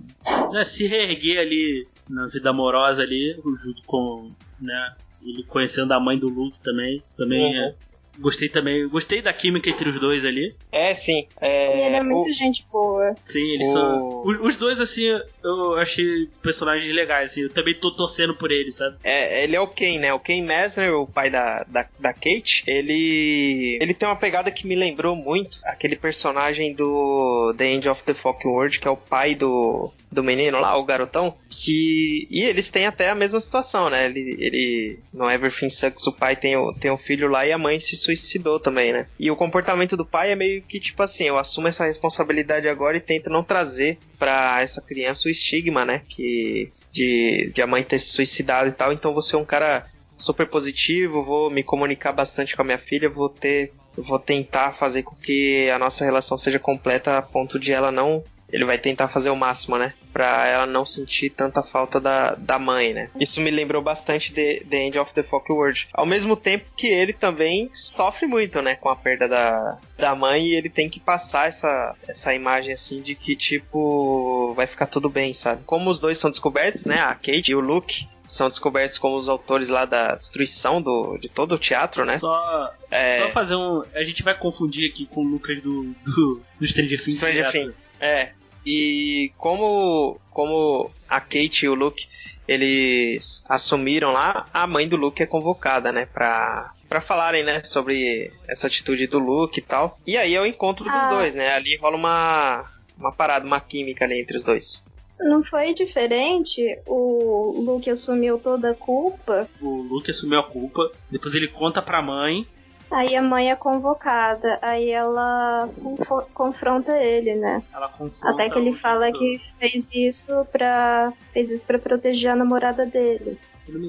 né, se reerguer ali na vida amorosa ali, junto com, né, ele conhecendo a mãe do Luke também. Também Uhum. é, gostei também, gostei da química entre os dois ali. É, sim. E ele É, é muito o- gente boa. Sim, eles O- são. Os, os dois, assim, eu achei personagens legais, assim. Eu também tô torcendo por eles, sabe? É, ele é o Ken, né? O Ken Messner, o pai da, da, da Kate, ele ele tem uma pegada que me lembrou muito aquele personagem do The End of the Fucking World, que é o pai do, do menino lá, o garotão, que... E eles têm até a mesma situação, né? Ele, ele no Everything Sucks, o pai tem o, tem um filho lá e a mãe se suicidou também, né? E o comportamento do pai é meio que tipo assim, eu assumo essa responsabilidade agora e tento não trazer pra essa criança o estigma, né? Que de, de a mãe ter se suicidado e tal, então vou ser um cara super positivo, vou me comunicar bastante com a minha filha, vou ter. Vou tentar fazer com que a nossa relação seja completa a ponto de ela não. Ele vai tentar fazer o máximo, né? Pra ela não sentir tanta falta da, da mãe, né? Isso me lembrou bastante de The End of the Fuck World. Ao mesmo tempo que ele também sofre muito, né? Com a perda da, da mãe e ele tem que passar essa, essa imagem assim de que, tipo, vai ficar tudo bem, sabe? Como os dois são descobertos, né? A Kate e o Luke são descobertos como os autores lá da destruição do, de todo o teatro, né? Só, É. só fazer um. A gente vai confundir aqui com o Lucas do, do, do Stranger Things. Stranger direto. Things. É. E como, como a Kate e o Luke eles assumiram lá, a mãe do Luke é convocada, né? Pra, pra falarem, né? Sobre essa atitude do Luke e tal. E aí é o encontro dos Ah. dois, né? Ali rola uma, uma parada, uma química ali entre os dois. Não foi diferente? O Luke assumiu toda a culpa. O Luke assumiu a culpa, depois ele conta pra mãe, Aí a mãe é convocada, aí ela confronta ele, né? Ela confronta Até que ele o fala que fez isso pra. fez isso para proteger a namorada dele.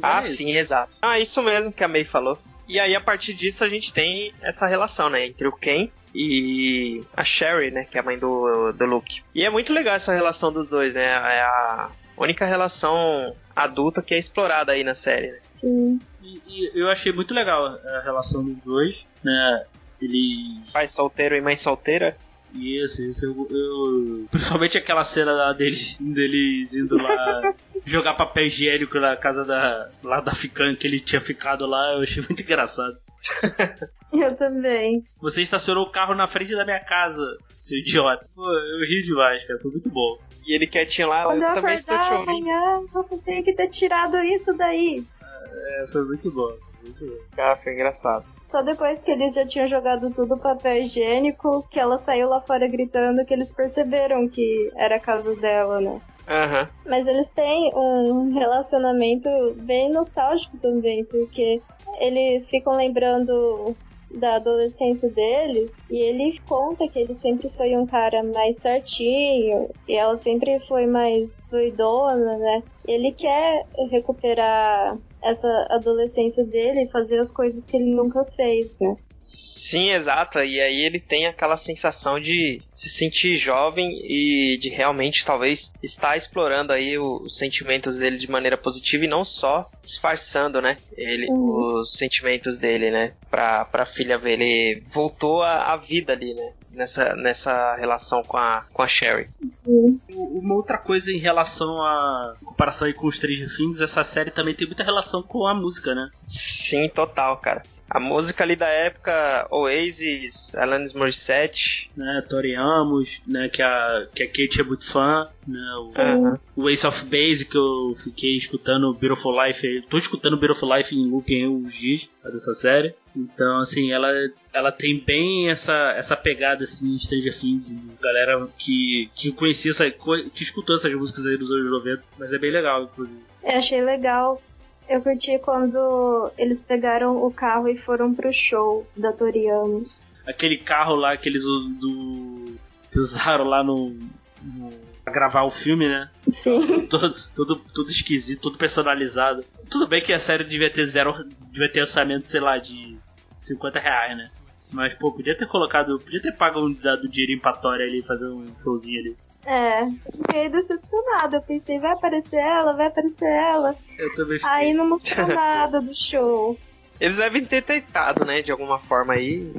Ah, é isso. sim, exato. Ah, isso mesmo que a May falou. E aí, a partir disso, a gente tem essa relação, né? Entre o Ken e a Sherry, né? Que é a mãe do, do Luke. E é muito legal essa relação dos dois, né? É a única relação adulta que é explorada aí na série, né? Sim. E, e eu achei muito legal a relação dos dois, né? Ele. Pai solteiro e mãe solteira. Isso, isso. Eu, eu- Principalmente aquela cena lá deles, deles indo lá jogar papel higiênico na casa da. lá da ficante que ele tinha ficado lá, eu achei muito engraçado. Eu também. Você estacionou o carro na frente da minha casa, seu idiota. Pô, eu ri demais, cara. Foi muito bom. E ele quietinho lá, Quando eu eu também estou te ouvindo. amanhã, você tem que ter tirado isso daí. É, foi muito bom. Muito bom. Ah, foi engraçado. Só depois que eles já tinham jogado tudo no papel higiênico, que ela saiu lá fora gritando, que eles perceberam que era a casa dela, né? Aham. Mas eles têm um relacionamento bem nostálgico também, porque eles ficam lembrando da adolescência deles e ele conta que ele sempre foi um cara mais certinho e ela sempre foi mais doidona, né? Ele quer recuperar essa adolescência dele fazer as coisas que ele nunca fez, né? Sim, exato. E aí ele tem aquela sensação de se sentir jovem e de realmente talvez estar explorando aí os sentimentos dele de maneira positiva e não só disfarçando, né? Ele, Uhum. os sentimentos dele, né? Pra, pra filha ver. Ele voltou à vida ali, né? Nessa, nessa relação com a, com a Sherry. Sim. Uma outra coisa em relação à comparação aí com os Stranger Things, essa série também tem muita relação com a música, né? Sim, total, cara. A música ali da época, Oasis, Alanis Morissette. né? Tori Amos, né? Que a, que a Kate é muito fã, né? O. Aham. o Ace of Base, que eu fiquei escutando Beautiful Life, tô escutando Beautiful Life em loop em uns dias dessa série. Então, assim, ela, ela tem bem essa, essa pegada, assim, Stranger Things, galera que, que conhecia essa, que escutou essas músicas aí dos anos 90, mas é bem legal, inclusive. Eu achei legal. Eu curti quando eles pegaram o carro e foram pro show da Torianos. Aquele carro lá que eles do, que usaram lá no, no pra gravar o filme, né? Sim. todo, todo, tudo esquisito, tudo personalizado. Tudo bem que a série devia ter zero, devia ter orçamento, sei lá, de 50 reais, né? Mas, pô, podia ter colocado, podia ter pago um dado dinheirinho pra Tori ali, fazer um showzinho ali. É, fiquei decepcionada. Eu pensei, vai aparecer ela, vai aparecer ela. Eu também fiquei. Aí não mostrou nada do show. Eles devem ter tentado, né? De alguma forma aí.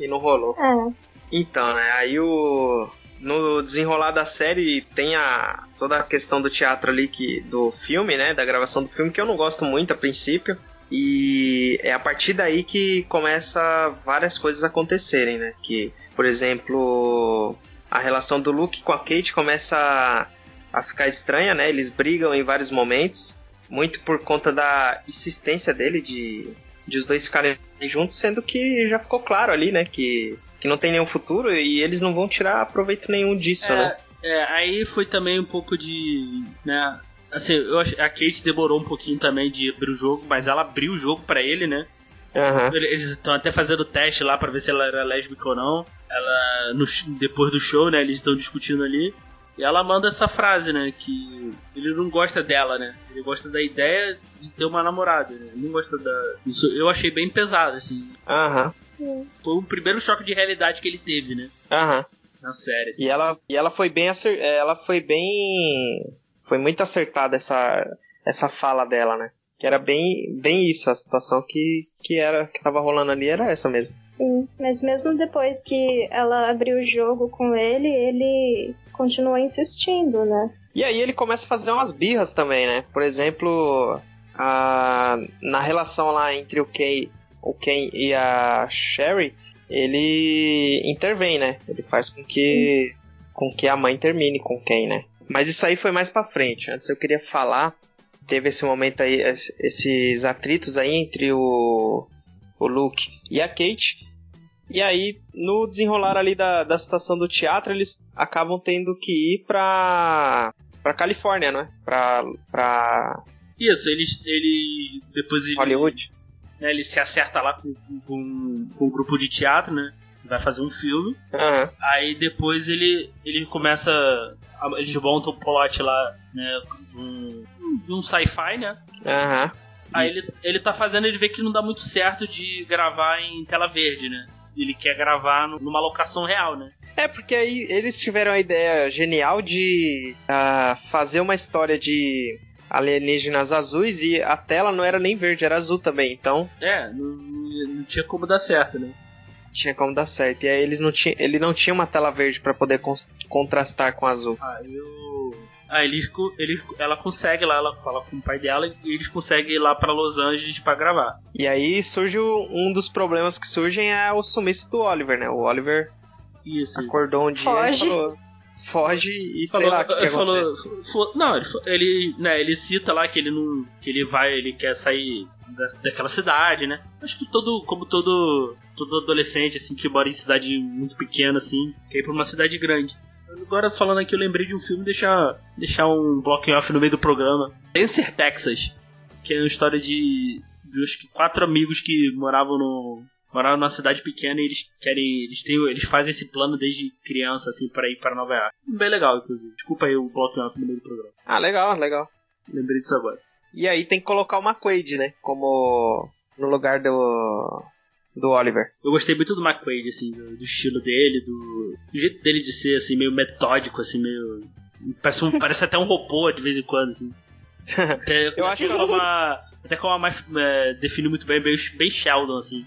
E não rolou. É, Então, né? Aí o. No desenrolar da série tem a. toda a questão do teatro ali que. do filme, né? Da gravação do filme, que eu não gosto muito a princípio. E é a partir daí que começa várias coisas acontecerem, né? Que, por exemplo, a relação do Luke com a Kate começa a, a ficar estranha, né? Eles brigam em vários momentos, muito por conta da insistência dele de, de os dois ficarem juntos, sendo que já ficou claro ali, né? Que, que não tem nenhum futuro e eles não vão tirar proveito nenhum disso, né? É, é, aí foi também um pouco de. né? Assim, eu a Kate demorou um pouquinho também de abrir o jogo, mas ela abriu o jogo pra ele, né? Aham. Eles estão até fazendo teste lá pra ver se ela era lésbica ou não. Ela, no depois do show, né? Eles estão discutindo ali. E ela manda essa frase, né? Que ele não gosta dela, né? Ele gosta da ideia de ter uma namorada, né? Ele não gosta da. Isso eu achei bem pesado, assim. Aham. sim. Foi o primeiro choque de realidade que ele teve, né? Aham. Na série. assim. E ela, e ela foi bem acer... ela foi bem foi muito acertada essa essa fala dela, né? Que era bem bem isso, a situação que que era que tava rolando ali era essa mesmo. Sim, mas mesmo depois que ela abriu o jogo com ele, ele continuou insistindo, né? E aí ele começa a fazer umas birras também, né? Por exemplo, a, na relação lá entre o Ken, o Ken e a Sherry, ele intervém, né? Ele faz com que com que a mãe termine com o Ken, né? Mas isso aí foi mais pra frente. Antes eu queria falar, teve esse momento aí, es- esses atritos aí entre o o Luke e a Kate. E aí, no desenrolar ali da, da situação do teatro, eles acabam tendo que ir pra, pra Califórnia, não é? Pra, pra Isso, eles. ele Depois ele. Hollywood. né, ele se acerta lá com, com- com um, grupo de teatro, né? Vai fazer um filme. Aham. Aí depois ele, ele começa. Eles montam um plot lá, né? De um, de um sci-fi, né? Aham. Aí ele, ele tá fazendo, ele vê que não dá muito certo de gravar em tela verde, né? Ele quer gravar no- numa locação real, né? É, porque aí eles tiveram a ideia genial de ah, fazer uma história de alienígenas azuis e a tela não era nem verde, era azul também. Então É, não, não tinha como dar certo, né? tinha como dar certo. E aí eles não tinham, ele não tinha uma tela verde pra poder cons- contrastar com azul. Aí eu. Aí eles, ela consegue lá, ela fala com o pai dela e eles conseguem ir lá pra Los Angeles pra gravar. E aí surge o- um dos problemas que surgem é o sumiço do Oliver, né? O Oliver Isso. acordou um dia Foge. e falou: foge e sei Falou, lá o que, falou, fo- não, ele, ele, né, ele cita lá que ele não, que ele vai, ele quer sair da, daquela cidade, né? Acho que todo, como todo, todo adolescente assim que mora em cidade muito pequena assim, quer ir pra uma cidade grande. Agora falando aqui, eu lembrei de um filme, deixar, deixar um blocking off no meio do programa. Dancer, Texas, que é uma história de, de acho que quatro amigos que moravam no moravam numa cidade pequena e eles querem, eles têm, eles fazem esse plano desde criança assim para ir para Nova York. Bem legal, inclusive. Desculpa aí o blocking off no meio do programa. Ah, legal, legal. Lembrei disso agora. E aí tem que colocar o McQuaid, né? Como no lugar do do Oliver. Eu gostei muito do McQuaid, assim, do, do estilo dele, do, do jeito dele de ser, assim, meio metódico, assim, meio. Parece, um, parece até um robô de vez em quando, assim. Até, Eu acho até que- como uma. Até como a mais é, define muito bem, bem, bem Sheldon, assim.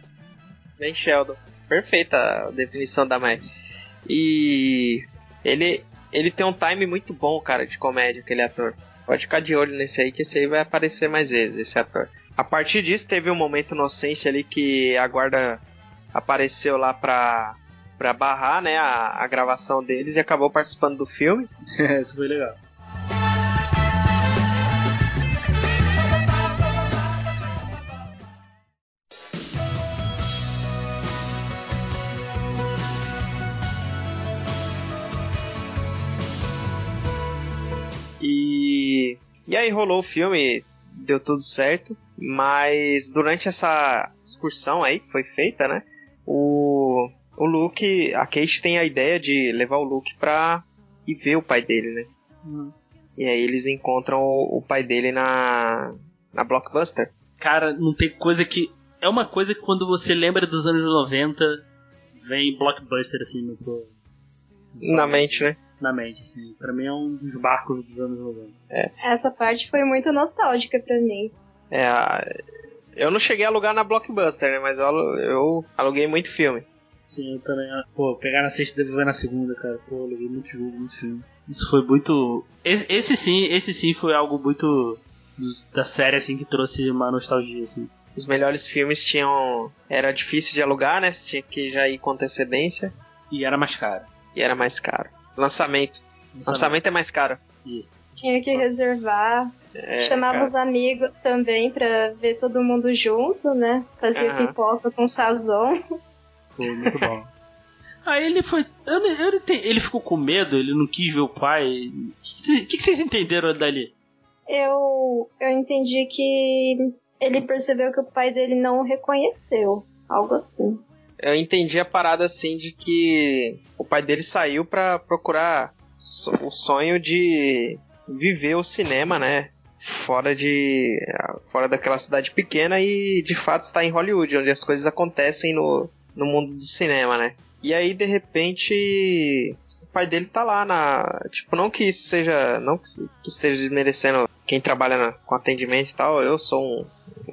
Bem Sheldon. Perfeita a definição da Mai. E ele ele tem um time muito bom, cara, de comédia, aquele ator. Pode ficar de olho nesse aí, que esse aí vai aparecer mais vezes, esse ator. A partir disso, teve um momento inocência ali que a guarda apareceu lá pra, pra barrar, né, a, a gravação deles e acabou participando do filme. Isso foi legal. E, e aí rolou o filme, deu tudo certo, mas durante essa excursão aí que foi feita, né? O, o Luke, a Kate tem a ideia de levar o Luke pra ir ver o pai dele, né? Hum. E aí eles encontram o, o pai dele na, na Blockbuster. Cara, não tem coisa que. É uma coisa que quando você lembra dos anos 90, vem blockbuster, assim, no seu. Na mente, né? Na mente, assim. Pra mim é um dos barcos dos anos 90. Essa parte foi muito nostálgica pra mim. É, a- eu não cheguei a alugar na Blockbuster, né? Mas eu, eu aluguei muito filme. Sim, eu também. ah, Pô, pegar na sexta e devolver na segunda, cara. Pô, eu levei muito jogo, muito filme. Isso foi muito. Esse, esse sim, esse sim foi algo muito. da série, assim, que trouxe uma nostalgia, assim. Os melhores filmes tinham. Era difícil de alugar, né? Você tinha que já ir com antecedência. E era mais caro. E era mais caro. Lançamento. Lançamento é mais caro. Isso. Tinha que reservar. É, Chamava cara. os amigos também pra ver todo mundo junto, né? Fazia Aham. pipoca com sazon. Foi muito bom. Aí ele foi. Eu, eu não entendi, ele ficou com medo, ele não quis ver o pai. O que, que vocês entenderam dali? Eu, eu entendi que ele percebeu que o pai dele não o reconheceu. Algo assim. Eu entendi a parada assim de que o pai dele saiu pra procurar o sonho de viver o cinema, né? Fora de. fora daquela cidade pequena e de fato está em Hollywood, onde as coisas acontecem no, no mundo do cinema, né? E aí de repente o pai dele tá lá na. Tipo, não que isso seja. Não que, esteja desmerecendo quem trabalha na- com atendimento e tal, eu sou um,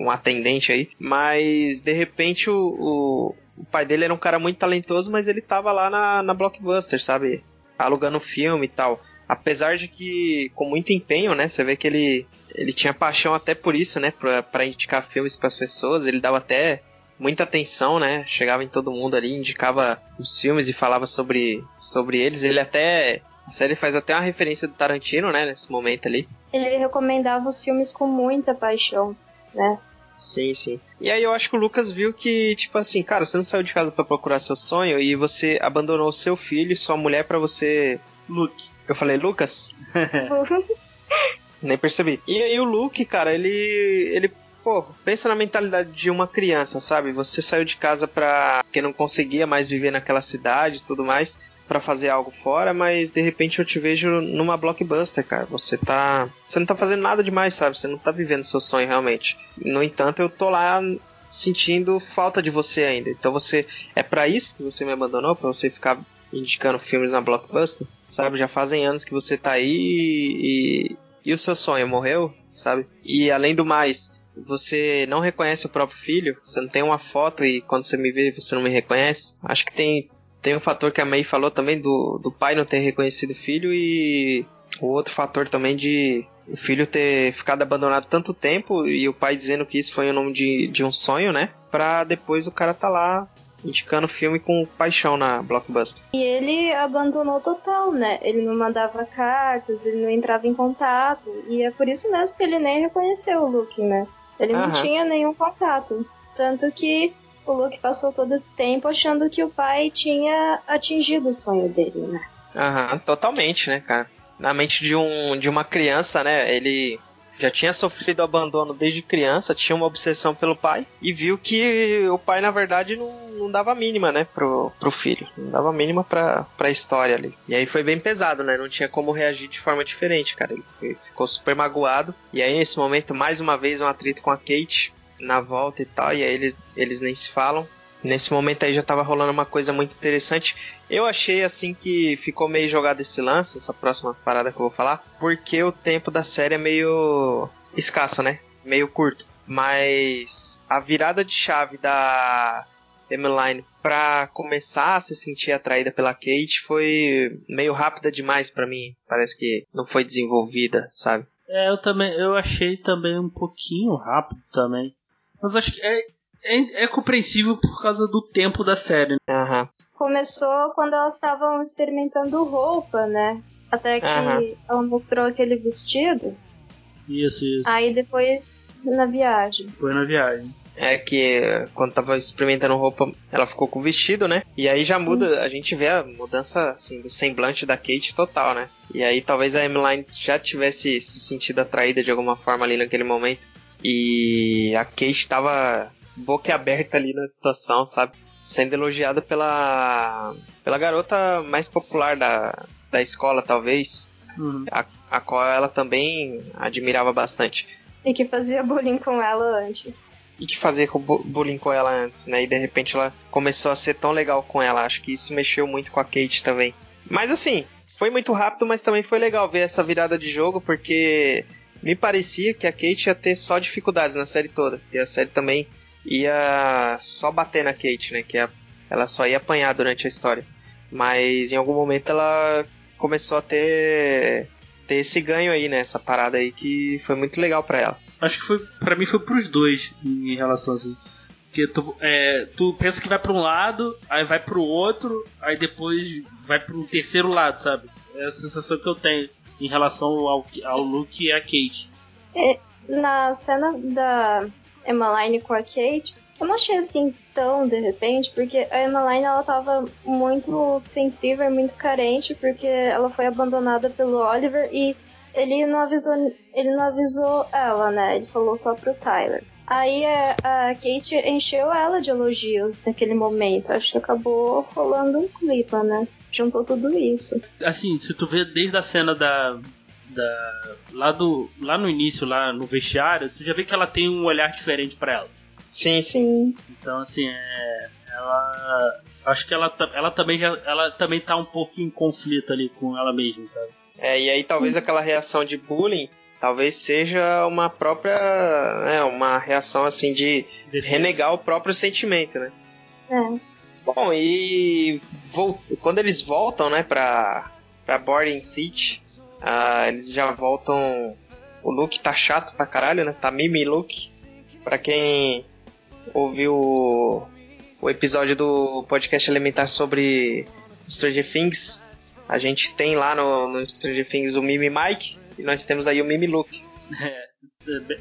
um atendente aí, mas de repente o, o, o pai dele era um cara muito talentoso, mas ele tava lá na, na Blockbuster, sabe? Alugando filme e tal. Apesar de que, com muito empenho, né? Você vê que ele, ele tinha paixão até por isso, né? Pra, pra indicar filmes pras pessoas. Ele dava até muita atenção, né? Chegava em todo mundo ali, indicava os filmes e falava sobre, sobre eles. Ele até. A série faz até uma referência do Tarantino, né? Nesse momento ali. Ele recomendava os filmes com muita paixão, né? Sim, sim. E aí eu acho que o Lucas viu que, tipo assim, cara, você não saiu de casa pra procurar seu sonho e você abandonou seu filho e sua mulher pra você. Luke. Eu falei, Lucas? Nem percebi. E aí o Luke, cara, ele. ele pô, pensa na mentalidade de uma criança, sabe? Você saiu de casa pra. porque não conseguia mais viver naquela cidade e tudo mais. Pra fazer algo fora, mas de repente eu te vejo numa blockbuster, cara. Você tá. Você não tá fazendo nada demais, sabe? Você não tá vivendo seu sonho realmente. No entanto, eu tô lá sentindo falta de você ainda. Então você. É para isso que você me abandonou? Pra você ficar indicando filmes na blockbuster? Sabe? Já fazem anos que você tá aí e. E o seu sonho morreu, sabe? E além do mais, você não reconhece o próprio filho, você não tem uma foto e quando você me vê você não me reconhece. Acho que tem, tem um fator que a May falou também do, do pai não ter reconhecido o filho e o outro fator também de o filho ter ficado abandonado tanto tempo e o pai dizendo que isso foi o nome de, de um sonho, né? Pra depois o cara tá lá indicando filme com paixão na Blockbuster. E ele abandonou total, né? Ele não mandava cartas, ele não entrava em contato. E é por isso mesmo que ele nem reconheceu o Luke, né? Ele não Aham. tinha nenhum contato. Tanto que o Luke passou todo esse tempo achando que o pai tinha atingido o sonho dele, né? Aham, totalmente, né, cara? Na mente de, um, de uma criança, né? Ele já tinha sofrido abandono desde criança, tinha uma obsessão pelo pai e viu que o pai, na verdade, não, não dava mínima, né, pro, pro filho. Não dava mínima pra, pra história ali. E aí foi bem pesado, né? Não tinha como reagir de forma diferente, cara. Ele ficou super magoado. E aí, nesse momento, mais uma vez, um atrito com a Kate na volta e tal. E aí eles, eles nem se falam. Nesse momento aí já tava rolando uma coisa muito interessante. Eu achei assim que ficou meio jogado esse lance, essa próxima parada que eu vou falar, porque o tempo da série é meio escasso, né? Meio curto. Mas a virada de chave da Emmeline pra começar a se sentir atraída pela Kate foi meio rápida demais pra mim. Parece que não foi desenvolvida, sabe? É, eu também, eu achei também um pouquinho rápido também. Mas acho que é, é, é compreensível por causa do tempo da série. né? Aham. Começou quando elas estavam experimentando roupa, né? Até que Aham. ela mostrou aquele vestido. Isso, isso. Aí depois na viagem. Foi na viagem. É que quando tava experimentando roupa, ela ficou com o vestido, né? E aí já muda, a gente vê a mudança assim do semblante da Kate total, né? E aí talvez a Emmeline já tivesse se sentido atraída de alguma forma ali naquele momento. E a Kate tava boquiaberta ali na situação, sabe? Sendo elogiada pela pela garota mais popular da, da escola, talvez, Uhum. a, a qual ela também admirava bastante. E que fazia bullying com ela antes. E que fazia com bu- bullying com ela antes, né? E de repente ela começou a ser tão legal com ela. Acho que isso mexeu muito com a Kate também. Mas assim, foi muito rápido, mas também foi legal ver essa virada de jogo, porque me parecia que a Kate ia ter só dificuldades na série toda. E a série também ia só bater na Kate, né? Que ela só ia apanhar durante a história. Mas em algum momento ela começou a ter ter esse ganho aí, né? Essa parada aí que foi muito legal pra ela. Acho que foi, pra mim foi pros dois em relação assim. Porque tu, é, tu pensa que vai pra um lado, aí vai pro outro, aí depois vai pro terceiro lado, sabe? É a sensação que eu tenho em relação ao, ao Luke e a Kate. Na cena da Emmeline com a Kate, eu não achei assim tão de repente, porque a Emmeline ela tava muito sensível e muito carente, porque ela foi abandonada pelo Oliver e ele não avisou, ele não avisou ela, né? Ele falou só pro Tyler. Aí a, a Kate encheu ela de elogios naquele momento. Acho que acabou rolando um clima, né? Juntou tudo isso. Assim, se tu vê desde a cena da. da lá, do, lá no início, lá no vestiário, tu já vê que ela tem um olhar diferente pra ela. Sim, sim. Então, assim, é, ela. Acho que ela, ela, também já, ela também tá um pouco em conflito ali com ela mesma, sabe? É, e aí talvez aquela reação de bullying talvez seja uma própria, né, uma reação assim de renegar o próprio sentimento, né? É. Bom, e vol- quando eles voltam, né, pra, pra Boarding City, ah, eles já voltam. O Luke tá chato pra caralho, né? Tá Mimi Luke. Pra quem ouviu o, o episódio do podcast Elementar sobre Stranger Things, a gente tem lá no, no Stranger Things o Mimi Mike e nós temos aí o Mimi Luke. É,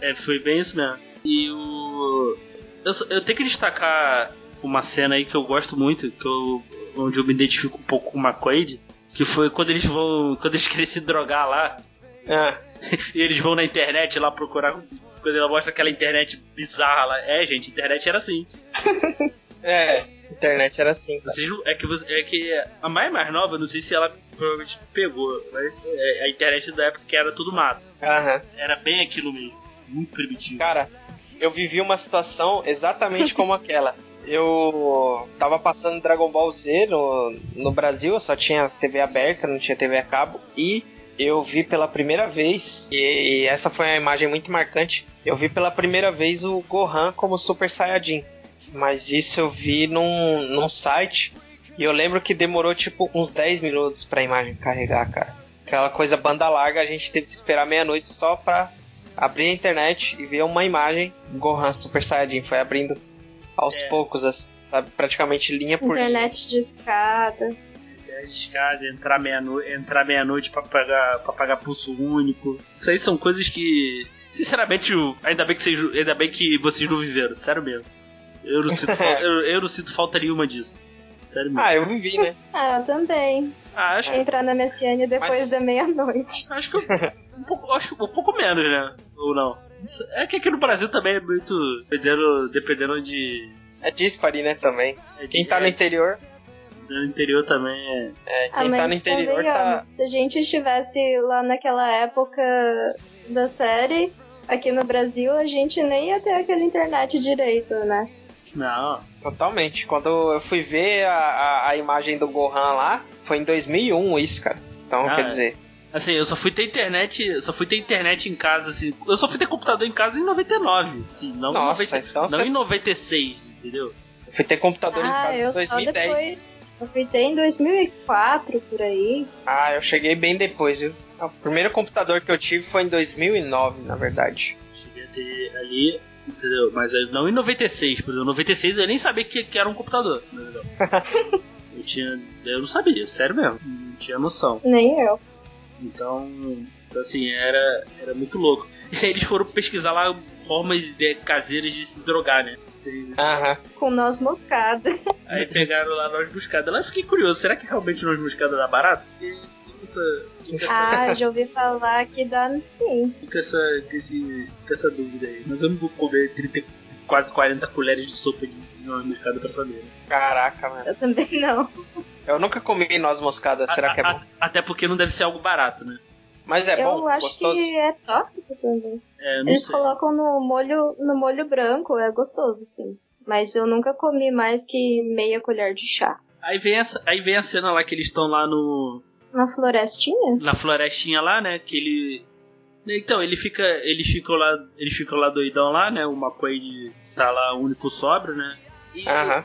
é, foi bem isso mesmo. E o. Eu, eu tenho que destacar uma cena aí que eu gosto muito, que eu, onde eu me identifico um pouco com o McQuaid, que foi quando eles vão. Quando eles querem se drogar lá, Ah, e eles vão na internet lá procurar quando ela mostra aquela internet bizarra lá. É, gente, internet era assim. É, internet era assim. cara. Vocês, é, que, você- é que a Maia mais nova, não sei se ela provavelmente pegou, mas é, a internet da época que era tudo mato. Aham. Era bem aquilo mesmo. Muito primitivo. Cara, eu vivi uma situação exatamente como aquela. Eu tava passando Dragon Ball Z no, no Brasil, eu só tinha TV aberta, não tinha TV a cabo, e eu vi pela primeira vez, e, e essa foi uma imagem muito marcante, eu vi pela primeira vez o Gohan como Super Saiyajin. Mas isso eu vi num, num site, e eu lembro que demorou tipo uns 10 minutos pra imagem carregar, cara. Aquela coisa banda larga, a gente teve que esperar meia-noite só pra abrir a internet e ver uma imagem Gohan Super Saiyajin. Foi abrindo aos É. poucos, assim, sabe? Praticamente linha por linha. Internet de escada. Internet de escada, entrar meia-noite entrar meia-noite pra pagar, pra pagar pulso único. Isso aí são coisas que. Sinceramente, eu- ainda bem que vocês, ainda bem que vocês não viveram, sério mesmo. Eu não sinto, eu, eu não sinto falta nenhuma disso. Sério mesmo. Ah, eu vivi, né? Ah, eu também. Ah, acho, Entrar na MSN depois Mas- da meia-noite. acho que eu- um pouco, acho que um pouco menos, né? Ou não? É que aqui no Brasil também é muito. Dependendo, dependendo de. É dispari, né, também. é de- Quem tá no interior, no interior também é. é, Ah, quem tá no mas interior tá... se a gente estivesse lá naquela época da série, aqui no Brasil, a gente nem ia ter aquela internet direito, né? Não. Totalmente. Quando eu fui ver a, a, a imagem do Gohan lá, foi em 2001 isso, cara. Então, Ah, quer é. dizer... Assim, eu só fui ter internet. Só fui ter internet em casa, assim. Eu só fui ter computador em casa em 99. Assim, não, Nossa, em, 90, então não você- em 96, entendeu? Eu fui ter computador em Ah, casa em eu só 2010. depois- Eu fui ter em 2004, por aí. Ah, eu cheguei bem depois, viu? O primeiro computador que eu tive foi em 2009, na verdade. Cheguei a ter ali, entendeu? Mas não em 96, por exemplo. Em 96 eu nem sabia que, que era um computador, entendeu? eu tinha. Eu não sabia, sério mesmo. Não tinha noção. Nem eu. Então, assim, era, era muito louco. E aí eles foram pesquisar lá formas de- caseiras de se drogar, né? Assim, Aham. Com noz moscada. Aí pegaram lá noz moscada. Lá eu fiquei curioso, será que realmente noz moscada dá barato? Ah, já ouvi falar que dá sim. fica essa, esse- fica essa dúvida aí. Mas eu não vou comer 30, quase 40 colheres de sopa de noz moscada pra saber. Né? Caraca, mano. Eu também não. Eu nunca comi noz moscada, será que é A- bom? a- Até porque não deve ser algo barato, né? Mas é eu bom, acho gostoso. que é tóxico também. É, não Eles sei. colocam no molho, no molho branco, é gostoso, sim. Mas eu nunca comi mais que meia colher de chá. Aí vem, essa, aí vem a cena lá que eles estão lá no, Uma florestinha? na florestinha lá, né? Que ele. Então, ele fica. Eles ficam lá. Eles ficam lá doidão lá, né? O McQuaid tá lá único sóbrio, né? E, Aham.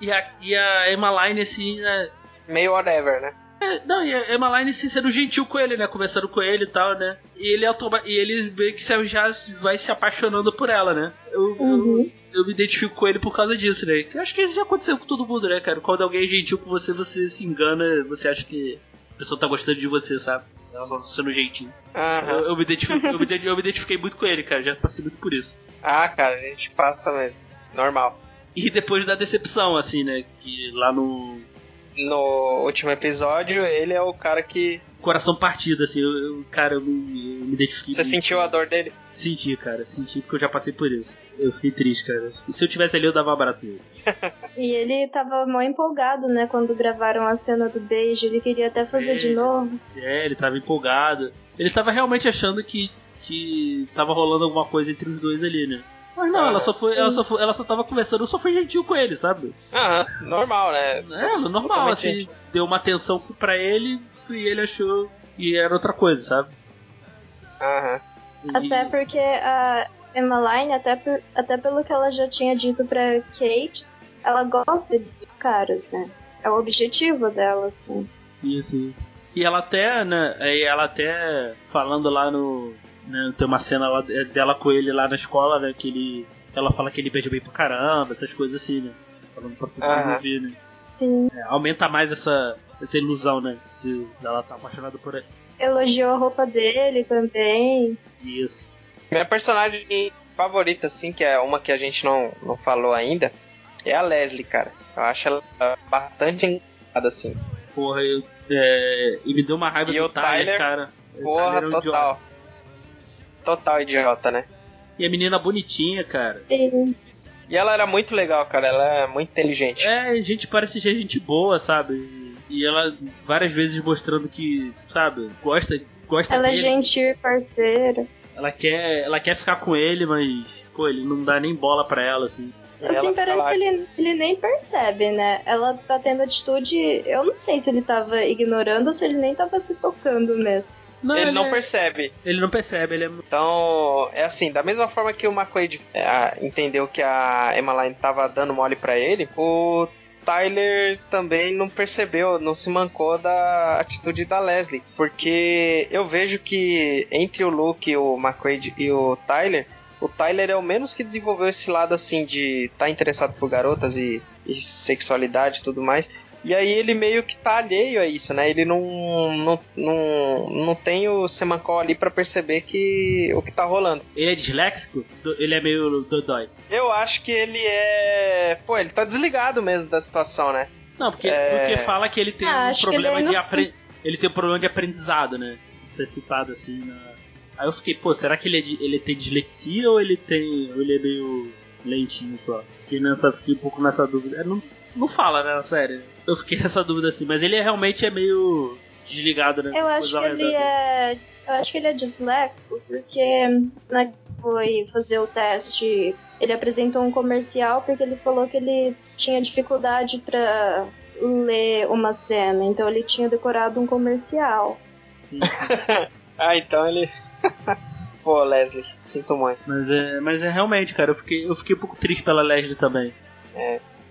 e, a, e a Emma Line, assim, né? Meio whatever, né? É, Não, e a Emma Line assim, sendo gentil com ele, né? Conversando com ele e tal, né? E ele, automa- e ele meio que já vai se apaixonando por ela, né? Eu, Uhum. eu, eu me identifico com ele por causa disso, né? Que eu acho que já aconteceu com todo mundo, né, cara? Quando alguém é gentil com você, você se engana, você acha que a pessoa tá gostando de você, sabe? Ela tá sendo gentil. Aham. Eu, eu me eu, me, eu me identifiquei muito com ele, cara. Já passei muito por isso. Ah, cara, a gente passa mesmo. Normal. E depois da decepção, assim, né? Que lá no No último episódio, ele é o cara que. Coração partido, assim, eu, eu- cara, eu me, eu me identifiquei. Você muito. sentiu a dor dele? Senti, cara, senti porque eu já passei por isso. Eu fiquei triste, cara. E se eu tivesse ali, eu dava um abraço nele. E ele tava mó empolgado, né? Quando gravaram a cena do beijo. Ele queria até fazer É. de novo. É, ele tava empolgado. Ele tava realmente achando que, que tava rolando alguma coisa entre os dois ali, né? Mas não, Ah, ela só foi, ela só foi, ela só tava conversando, eu só fui gentil com ele, sabe? Aham, normal, né? É, normal, assim, gentil. deu uma atenção pra ele e ele achou que era outra coisa, sabe? Aham. E- Até porque a Emmeline, até, por- até pelo que ela já tinha dito pra Kate, ela gosta de caras, né? É o objetivo dela, assim. Isso, isso. E ela até, né, aí ela até falando lá no. Né, tem uma cena lá dela com ele lá na escola, né? Que ele. Ela fala que ele beija bem pra caramba, essas coisas assim, né? Falando pra todo mundo Aham. ouvir, né? Sim. É, aumenta mais essa, essa ilusão, né? De ela tá apaixonada por ele. Elogiou a roupa dele também. Isso. Minha personagem favorita, assim, que é uma que a gente não, não falou ainda, é a Leslie, cara. Eu acho ela bastante engraçada, assim. Porra, eu. É, e me deu uma raiva E do o Tyler? cara. Porra, Tyler é um idiota. total. Total idiota, né? E a menina bonitinha, cara. Sim. E ela era muito legal, cara. Ela é muito inteligente. É, gente parece ser gente boa, sabe? E ela várias vezes mostrando que, sabe, gosta, gosta Ela é dele. gentil e parceira. Ela quer, ela quer ficar com ele, mas pô, ele não dá nem bola pra ela assim. Ela Assim, fica parece lá- que ele, ele nem percebe, né? Ela tá tendo atitude. Eu não sei se ele tava ignorando ou se ele nem tava se tocando mesmo. Não, Ele não é- percebe. ele não percebe, ele é Então, é assim, da mesma forma que o McQuaid é, entendeu que a Emmeline tava dando mole pra ele, o Tyler também não percebeu, não se mancou da atitude da Leslie. Porque eu vejo que entre o Luke, o McQuaid e o Tyler, o Tyler é o menos que desenvolveu esse lado assim de estar interessado por garotas e, e sexualidade e tudo mais. E aí ele meio que tá alheio a isso, né? Ele não, não, não, não tem o semancol ali pra perceber que o que tá rolando. Ele é disléxico? Ele é meio dodói. Eu acho que ele é. Pô, ele tá desligado mesmo da situação, né? Não, porque, É. porque fala que ele tem Ah, um problema ele é de apre... ele tem um problema de aprendizado, né? Isso é citado assim na. Aí eu fiquei, pô, será que ele, é de- ele tem dislexia ou ele tem. ou ele é meio lentinho só? Fiquei, nessa, fiquei um pouco nessa dúvida. É, não, não fala, né, na série. Eu fiquei nessa dúvida assim, mas ele é, realmente é meio desligado, né? Eu acho que ele é. Eu acho que ele é disléxico, porque na que foi fazer o teste, ele apresentou um comercial porque ele falou que ele tinha dificuldade pra ler uma cena, então ele tinha decorado um comercial. Sim, sim. Ah, então ele. Pô, Leslie, sinto muito. Mas é, mas é realmente, cara, eu fiquei, eu fiquei um pouco triste pela Leslie também.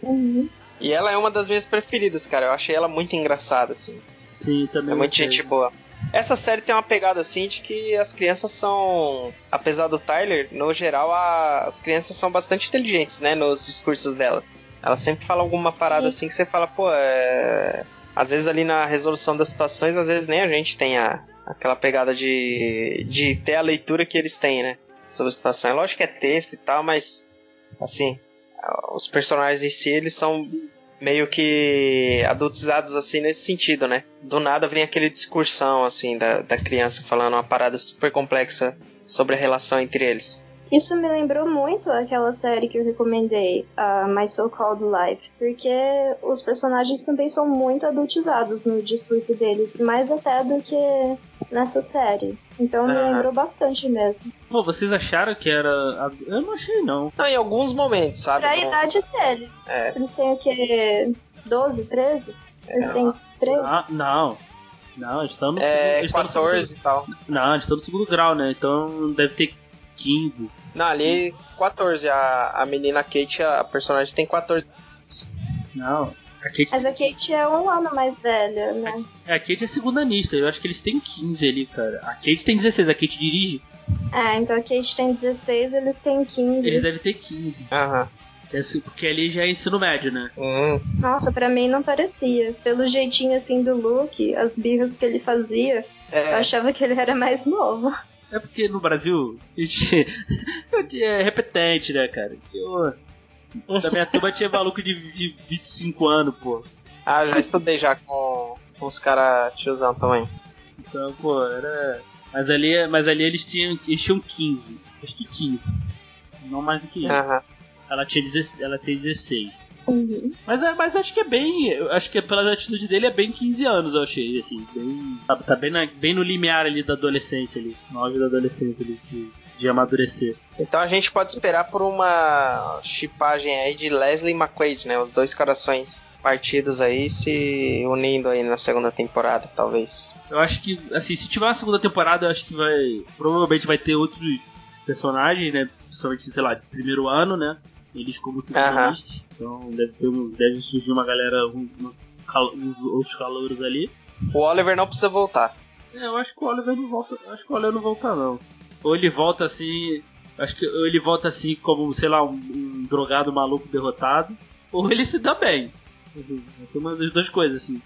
Uhum. E ela é uma das minhas preferidas, cara. Eu achei ela muito engraçada, assim. Sim, também. É muito gente boa. Essa série tem uma pegada assim de que as crianças são, apesar do Tyler, no geral a- as crianças são bastante inteligentes, né, nos discursos dela. Ela sempre fala alguma parada assim que você fala, pô, é... às vezes ali na resolução das situações, às vezes nem a gente tem a, aquela pegada de, de ter a leitura que eles têm, né, sobre a situação. É lógico que é texto e tal, mas assim, os personagens em si, eles são meio que adultizados assim nesse sentido, né? Do nada vem aquele discursão assim da, da criança falando uma parada super complexa sobre a relação entre eles. Isso me lembrou muito aquela série que eu recomendei, a My So-Called Life, porque os personagens também são muito adultizados no discurso deles, mais até do que nessa série. Então me Aham. lembrou bastante mesmo. Pô, vocês acharam que era. Eu não achei, não. Não, em alguns momentos, sabe? Pra Não- idade deles. É. Eles têm o quê? 12, 13? Eles têm 13? Ah, não. Não, eles estão no segundo. É, eles estão no 14 e tal. segundo- Não, eles estão no segundo grau, né? Então deve ter 15. Não, ali 14. A, a menina Kate, a personagem tem 14. Não. A Kate, Mas a Kate é um ano mais velha, né? a Kate é segundanista. Eu acho que eles têm 15 ali, cara. A Kate tem 16, a Kate dirige. É, então a Kate tem 16, eles têm 15. Eles devem ter 15. Aham. Esse- Porque ali já é ensino médio, né? Hum. Nossa, pra mim não parecia. Pelo jeitinho assim do Luke, as birras que ele fazia, eu É, achava que ele era mais novo. É porque no Brasil a gente é repetente, né, cara? Eu, da minha turma tinha maluco de, de 25 anos, pô. ah, já estudei já com, com os caras tiozão também. Então, pô, era. Mas ali, mas ali eles tinham, eles tinham 15. Acho que 15. Não mais do que isso. Aham. Ela tinha 16, ela tem 16. Uhum. Mas, é, mas acho que é bem. Eu acho que pela atitude dele é bem 15 anos, eu achei, assim. Bem, tá, tá bem, na- bem no limiar ali da adolescência ali. No auge da adolescência ali, de, de amadurecer. Então a gente pode esperar por uma chipagem aí de Leslie e McQuaid, né? Os dois corações partidos aí se unindo aí na segunda temporada, talvez. Eu acho que, assim, se tiver uma segunda temporada, eu acho que vai. Provavelmente vai ter outros personagens, né? Principalmente, sei lá, de primeiro ano, né? Eles como secundaristas. Então deve, ter um- deve surgir uma galera, um, cal- uns outros calouros ali. O Oliver não precisa voltar. É, eu acho que o Oliver não volta. Acho que o Oliver não volta, não. Ou ele volta assim. Acho que ou ele volta assim como, sei lá, um, um drogado maluco derrotado. Ou ele se dá bem. Vai ser uma das duas coisas, assim.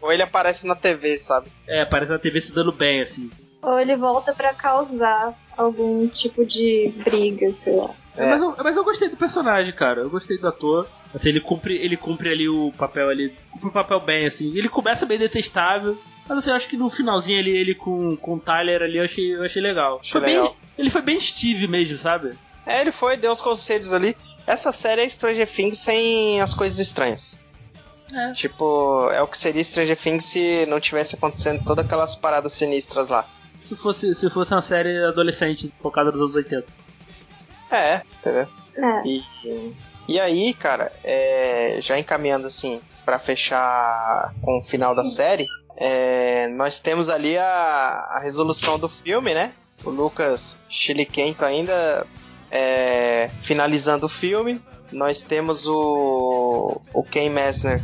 Ou ele aparece na TV, sabe? É, aparece na TV se dando bem, assim. Ou ele volta pra causar algum tipo de briga, sei lá. É. Mas, eu, mas eu gostei do personagem, cara. Eu gostei do ator. Assim, ele cumpre, ele cumpre ali o papel ali. Cumpre o papel bem, assim. Ele começa bem detestável. Mas assim, eu acho que no finalzinho ali, ele com, com o Tyler ali, eu achei, eu achei legal. Achei Foi bem- legal. Ele foi bem Steve mesmo, sabe? É, ele foi, deu uns conselhos ali. Essa série é Stranger Things sem as coisas estranhas. É. Tipo, é o que seria Stranger Things se não tivesse acontecendo todas aquelas paradas sinistras lá. Se fosse, se fosse uma série adolescente focada nos anos 80. É, entendeu? É. E, e aí, cara, é, já encaminhando assim pra fechar com o final da série, é, nós temos ali a, a resolução do filme, né? O Lucas Chiliquento ainda é, finalizando o filme. Nós temos o, o Ken Messner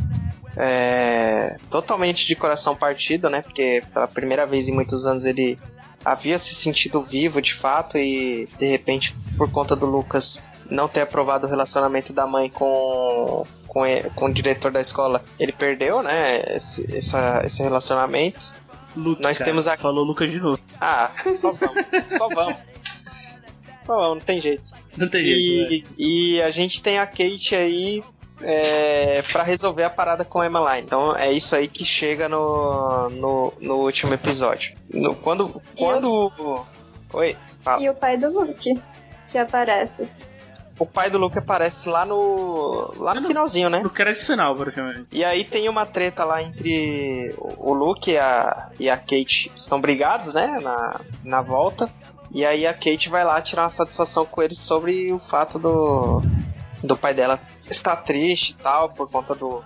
é, totalmente de coração partido, né? Porque pela primeira vez em muitos anos ele havia se sentido vivo de fato e de repente por conta do Lucas não ter aprovado o relacionamento da mãe com com, e- com o diretor da escola, ele perdeu, né? Esse, essa, esse relacionamento. Luke, Nós cara. temos a- Falou Lucas de novo. Ah, só vamos, só vamos. Só vamos, não tem jeito. Não tem jeito, né? E, e a gente tem a Kate aí é, para resolver a parada com a Emmeline. Então é isso aí que chega no, no, no último episódio. No- quando. Quando. Oi, fala. E o pai do Luke, que aparece. O pai do Luke aparece lá no. lá no finalzinho, né? No crédito final, praticamente. E aí tem uma treta lá entre o o Luke e a, e a Kate estão brigados, né? Na, na volta. E aí a Kate vai lá tirar uma satisfação com eles sobre o fato do, do pai dela estar triste e tal, por conta do,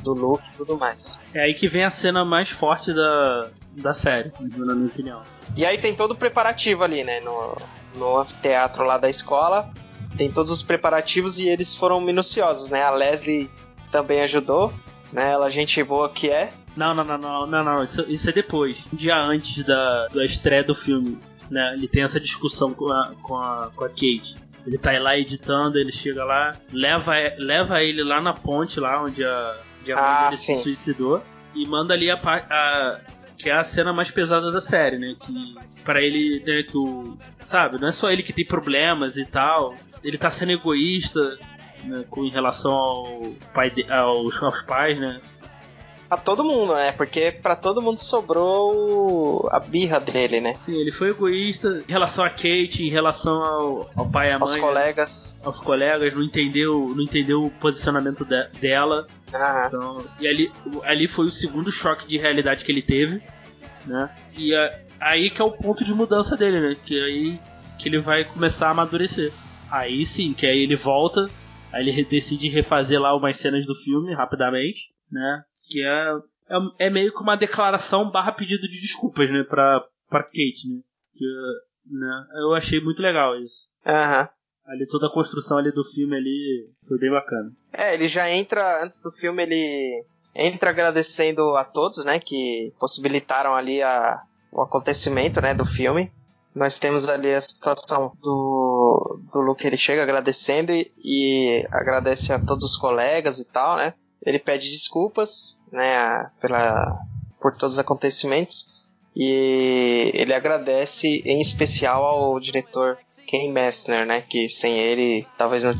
do Luke e tudo mais. É aí que vem a cena mais forte da, da série, na minha opinião. E aí tem todo o preparativo ali, né? No, no anfiteatro lá da escola. Tem todos os preparativos e eles foram minuciosos, né? A Leslie também ajudou, né? Ela gente boa que é. Não, não, não, não, não, não. Isso, isso é depois. Um dia antes da, da estreia do filme, né? Ele tem essa discussão com a, com a, com a Kate. Ele tá lá editando, ele chega lá, leva, leva ele lá na ponte, lá onde a, onde a mãe Ah, dele sim. se suicidou, e manda ali a, a que é a cena mais pesada da série, né? Que para ele, né, que o, sabe, não é só ele que tem problemas e tal. Ele tá sendo egoísta né, com em relação ao pai de, aos, aos pais, né? Pra todo mundo, né? Porque pra todo mundo sobrou a birra dele, né? Sim, ele foi egoísta em relação a Kate, em relação ao, ao pai e à Aos mãe, né, colegas. aos colegas, não entendeu, não entendeu o posicionamento de- dela. Então, e ali, ali foi o segundo choque de realidade que ele teve, né? E a- aí que é o ponto de mudança dele, né? Que aí que ele vai começar a amadurecer. Aí sim, que aí ele volta, aí ele decide refazer lá umas cenas do filme rapidamente, né? Que é, é, é meio que uma declaração barra pedido de desculpas, né? Pra, pra Kate, né? Que, né? Eu achei muito legal isso. aham. Ali toda a construção ali do filme ali foi bem bacana. É, ele já entra, antes do filme, ele entra agradecendo a todos, né, que possibilitaram ali a, o acontecimento, né, do filme. Nós temos ali a situação do, do Luke, ele chega agradecendo e, e agradece a todos os colegas e tal, né. Ele pede desculpas, né, pela, por todos os acontecimentos e ele agradece em especial ao diretor Ken Messner, né, que sem ele talvez não,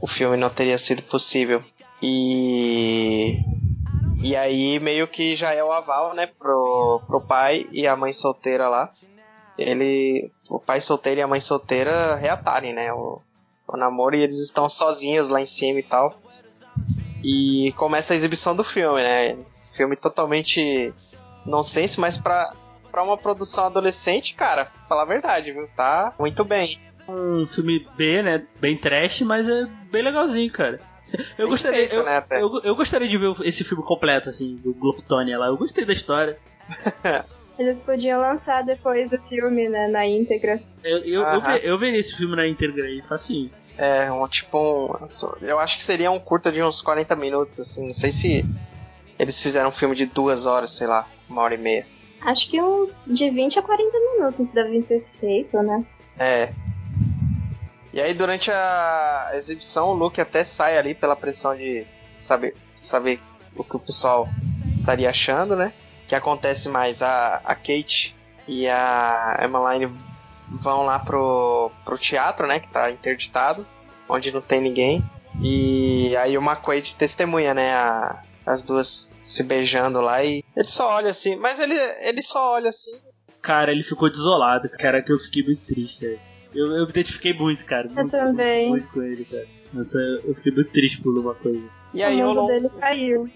o filme não teria sido possível. E e aí meio que já é o aval, né, pro, pro pai e a mãe solteira lá. Ele, o pai solteiro e a mãe solteira reatarem, né, o, o namoro e eles estão sozinhos lá em cima e tal. E começa a exibição do filme, né? Filme totalmente nonsense, mas pra, pra uma produção adolescente, cara, falar a verdade, viu? Tá muito bem. um filme B, né? Bem trash, mas é bem legalzinho, cara. Eu Bem gostaria, feito, eu, né, até. eu, eu gostaria de ver esse filme completo, assim, do Globotônia lá. Eu gostei da história. Eles podiam lançar depois o filme, né, na íntegra. Eu, eu, eu, Aham. ve- eu veria esse filme na íntegra aí, facinho. É, um tipo um. Eu acho que seria um curta de uns 40 minutos, assim. Não sei se eles fizeram um filme de duas horas, sei lá, uma hora e meia. Acho que uns de 20 a 40 minutos devem ter feito, né? É. E aí durante a exibição o Luke até sai ali pela pressão de saber, saber o que o pessoal estaria achando, né? Que acontece mais a, a Kate e a Emmeline vão lá pro, pro teatro, né? Que tá interditado, onde não tem ninguém. E aí o McQuaid testemunha, né? a- as duas se beijando lá e ele só olha assim, mas ele, ele só olha assim Cara, ele ficou desolado, cara, que eu fiquei muito triste, cara. Eu, eu me identifiquei muito, cara. Muito, também. Muito, muito com ele, cara. Nossa, eu fiquei muito triste por uma coisa. E aí o mundo rolou. dele caiu.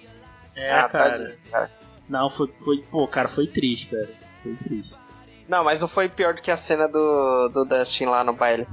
É, Ah, cara. tadinho, cara. Não, foi, foi. Pô, cara, foi triste, cara. Foi triste. Não, mas não foi pior do que a cena do, do Dustin lá no baile.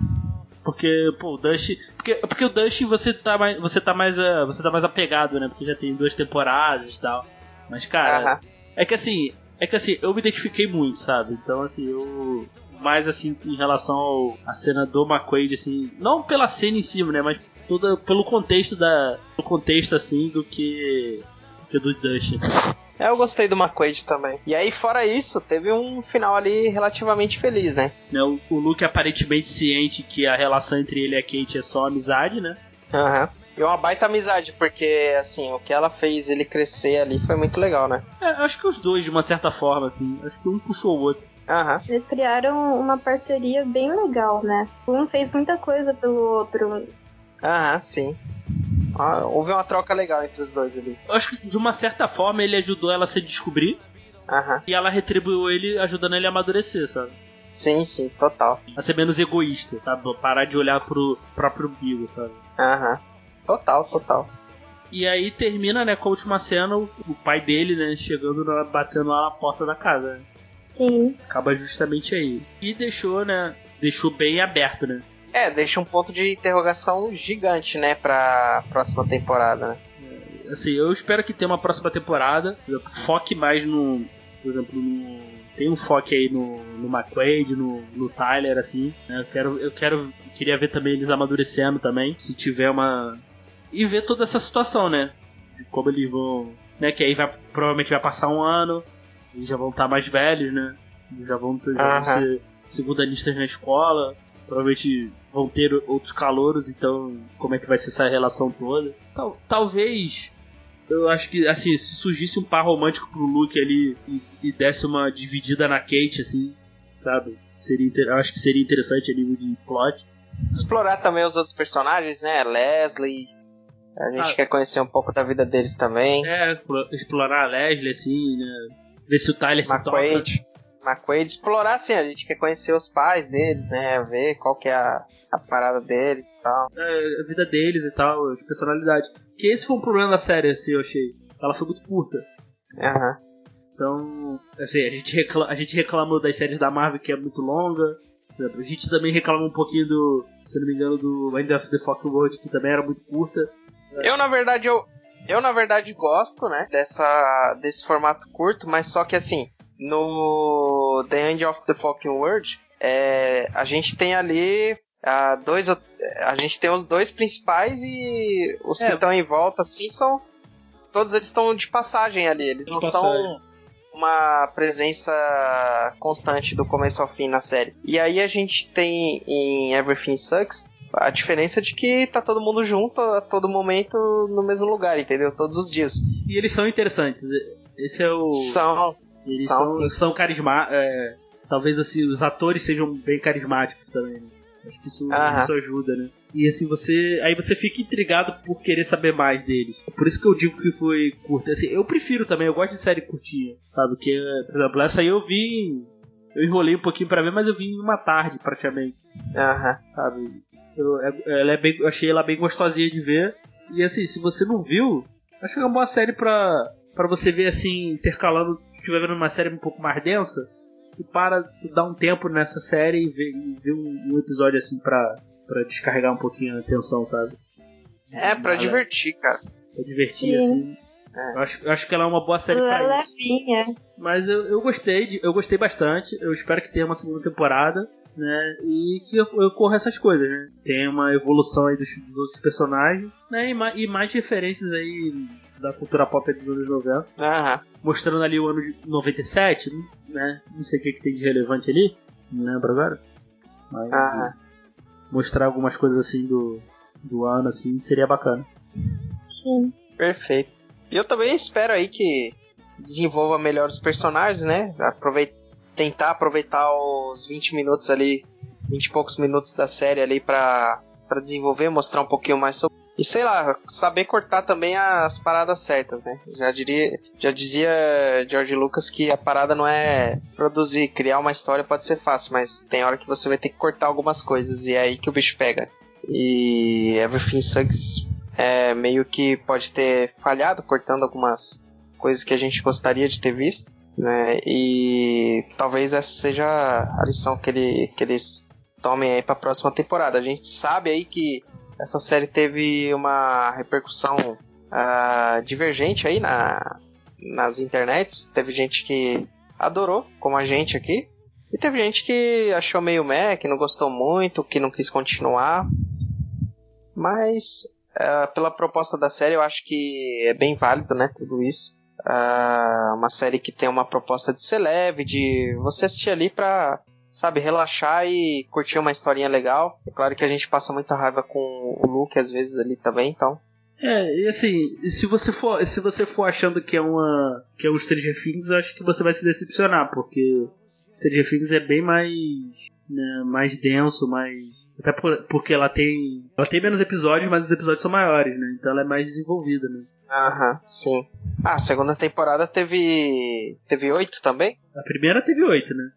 Porque, pô, o Dustin. Porque, porque o Dustin você tá mais. Você tá mais. ah, você tá mais apegado, né? Porque já tem duas temporadas e tal. Mas, cara, Aham. é que assim. É que assim, eu me identifiquei muito, sabe? Então, assim, eu. Mais assim, em relação ao, à cena do McQuaid, assim. Não pela cena em si, né? Mas toda, pelo contexto da. Pelo contexto, assim, do que. Do que do Dustin, assim. É, eu gostei do McQuaid também. E aí, fora isso, teve um final ali relativamente feliz, né? né? O, o Luke aparentemente ciente que a relação entre ele e a Kate é só amizade, né? Aham. E uma baita amizade, porque, assim, o que ela fez ele crescer ali foi muito legal, né? É, acho que os dois, de uma certa forma, assim. Acho que um puxou o outro. Aham. Eles criaram uma parceria bem legal, né? Um fez muita coisa pelo outro. Aham, sim. Ah, houve uma troca legal entre os dois ali. Eu acho que, de uma certa forma, ele ajudou ela a se descobrir Aham. e ela retribuiu ele, ajudando ele a amadurecer, sabe? Sim, sim, total. A ser menos egoísta, sabe? Parar de olhar pro próprio umbigo, sabe? Aham. Total, total. E aí termina, né, com a última cena, o, o pai dele, né, chegando, na, batendo lá na porta da casa. né? Sim. Acaba justamente aí. E deixou, né, deixou bem aberto, né? É, deixa um ponto de interrogação gigante, né, pra próxima temporada, né? Assim, eu espero que tenha uma próxima temporada. Foque mais no. Por exemplo, no. Tem um foco aí no, no McQuaid, no, no Tyler, assim. né? Eu quero. Eu quero. Queria ver também eles amadurecendo também. Se tiver uma. E ver toda essa situação, né? De como eles vão. Né? Que aí vai, provavelmente vai passar um ano. Eles já vão estar mais velhos, né? Eles já vão, já vão Aham. ser segundanistas na escola. Provavelmente vão ter outros calouros, então como é que vai ser essa relação toda? Tal, talvez eu acho que, assim, se surgisse um par romântico pro Luke ali e, e desse uma dividida na Kate, assim, sabe? Seria, inter- eu acho que seria interessante a nível de plot. Explorar também os outros personagens, né? Leslie. A gente Ah. quer conhecer um pouco da vida deles também. É, explo- explorar a Leslie, assim, né? Ver se o Tyler se toca. McQuaid. McQuaid. Explorar, assim, a gente quer conhecer os pais deles, né? Ver qual que é a, a parada deles e tal. É, a vida deles e tal, de personalidade. Que esse foi um problema da série, assim, eu achei. Ela foi muito curta. Aham. Então, assim, a gente, recla a gente reclamou das séries da Marvel que é muito longa. A gente também reclama um pouquinho do, se não me engano, do End of the Fucking World, que também era muito curta. Eu, na verdade, eu, eu, na verdade, gosto, né? Dessa, desse formato curto, mas só que, assim, no The End of the Fucking World, é, a gente tem ali ah, dois... A gente tem os dois principais e os É. que estão em volta, assim, são... Todos eles estão de passagem ali, eles De não passagem. são uma presença constante do começo ao fim na série. E aí a gente tem em Everything Sucks a diferença de que tá todo mundo junto a todo momento no mesmo lugar, entendeu? Todos os dias. E eles são interessantes. Esse é o. São. Eles são, são, são carismáticos. talvez assim, os atores sejam bem carismáticos também, né? Acho que isso, isso ajuda, né? E assim, você. Aí você fica intrigado por querer saber mais deles. Por isso que eu digo que foi curto. Assim, eu prefiro também, eu gosto de série curtinha, sabe? Que, por exemplo, essa aí eu vi. Eu enrolei um pouquinho pra ver, mas eu vi em uma tarde praticamente, Aham. sabe? Eu, é- ela é bem, eu achei ela bem gostosinha de ver. E assim, se você não viu, acho que é uma boa série pra, pra você ver assim, intercalando. Se estiver vendo uma série um pouco mais densa, e para dar um tempo nessa série e ver, e ver um, um episódio assim pra, pra descarregar um pouquinho a atenção, sabe? É, pra Ela- divertir, cara. Pra divertir, Sim. assim. É. Eu acho, eu acho que ela é uma boa série Ela é pra isso. levinha. Mas eu, eu gostei, de- eu gostei bastante. Eu espero que tenha uma segunda temporada, né? E que ocorra essas coisas, né? Tenha uma evolução aí dos, dos outros personagens, né? E, ma- e mais referências aí da cultura pop dos anos 90. Aham. Mostrando ali o ano de 97, né? Não sei o que, que tem de relevante ali, não lembro agora. Mas Aham. mostrar algumas coisas assim do, do ano, assim, seria bacana. Sim. Perfeito. E eu também espero aí que desenvolva melhor os personagens, né? Aproveit tentar aproveitar os 20 minutos ali, 20 e poucos minutos da série ali pra, pra desenvolver, mostrar um pouquinho mais sobre E sei lá, saber cortar também as paradas certas, né? Já diria, já dizia George Lucas que a parada não é produzir, criar uma história pode ser fácil, mas tem hora que você vai ter que cortar algumas coisas e é aí que o bicho pega. E Everything Sucks é meio que pode ter falhado cortando algumas coisas que a gente gostaria de ter visto, né? E talvez essa seja a lição que, ele, que eles tomem aí para a próxima temporada. A gente sabe aí que essa série teve uma repercussão uh, divergente aí na, nas internets. Teve gente que adorou, como a gente aqui, e teve gente que achou meio meh, que não gostou muito, que não quis continuar. Mas uh, pela proposta da série, eu acho que é bem válido, né? Tudo isso. Uh, uma série que tem uma proposta de ser leve, de você assistir ali pra sabe, relaxar e curtir uma historinha legal. É claro que a gente passa muita raiva com o Luke às vezes ali também, então. É, e assim, se você for, se você for achando que é uma que é um Stranger Things, acho que você vai se decepcionar, porque Stranger Things é bem mais né, mais denso, mais até por, porque ela tem ela tem menos episódios, mas os episódios são maiores, né? Então ela é mais desenvolvida, né? Aham, sim. Ah, a segunda temporada teve teve oito também? A primeira teve oito, né?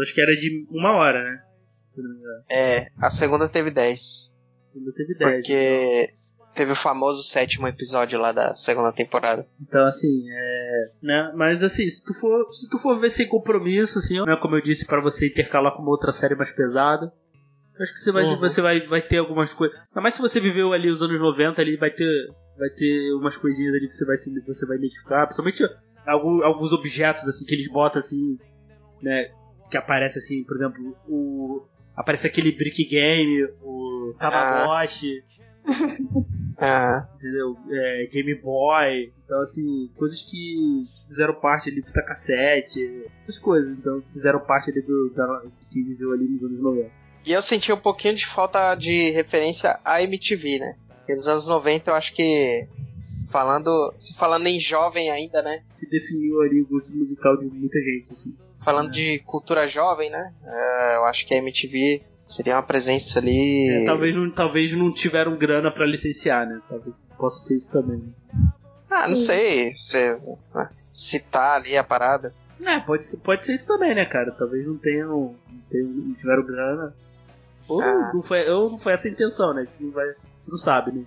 Acho que era de uma hora, né? É, a segunda teve 10. A segunda teve 10. Porque então. teve o famoso sétimo episódio lá da segunda temporada. Então, assim, é. Né? Mas assim, se tu for, se tu for ver sem compromisso, assim, né? como eu disse, para você intercalar com uma outra série mais pesada. Acho que você vai, uhum. você vai, vai ter algumas coisas. Ainda mais se você viveu ali os anos 90, ali vai ter, vai ter umas coisinhas ali que você vai, você vai identificar. Principalmente alguns, alguns objetos assim que eles botam assim, né? Que aparece assim, por exemplo, o aparece aquele Brick Game, o Tamagotchi. Ah. Entendeu? É, Game Boy. Então, assim, coisas que fizeram parte ali, fita cassete, essas coisas. Então, fizeram parte ali do, da, que viveu ali nos anos 90. E eu senti um pouquinho de falta de referência à MTV, né? Porque nos anos 90 eu acho que falando, se falando em jovem ainda, né? Que definiu ali o gosto musical de muita gente, assim falando de cultura jovem, né? É, eu acho que a MTV seria uma presença ali. É, talvez, não, talvez não tiveram grana para licenciar, né? Talvez possa ser isso também. Ah, não sei. Se, citar ali a parada. É, pode ser, pode ser isso também, né, cara? Talvez não tenham. Não, tenham, não tiveram grana. Ou, ah. não foi, ou não foi essa a intenção, né? Você não, vai, você não sabe, né?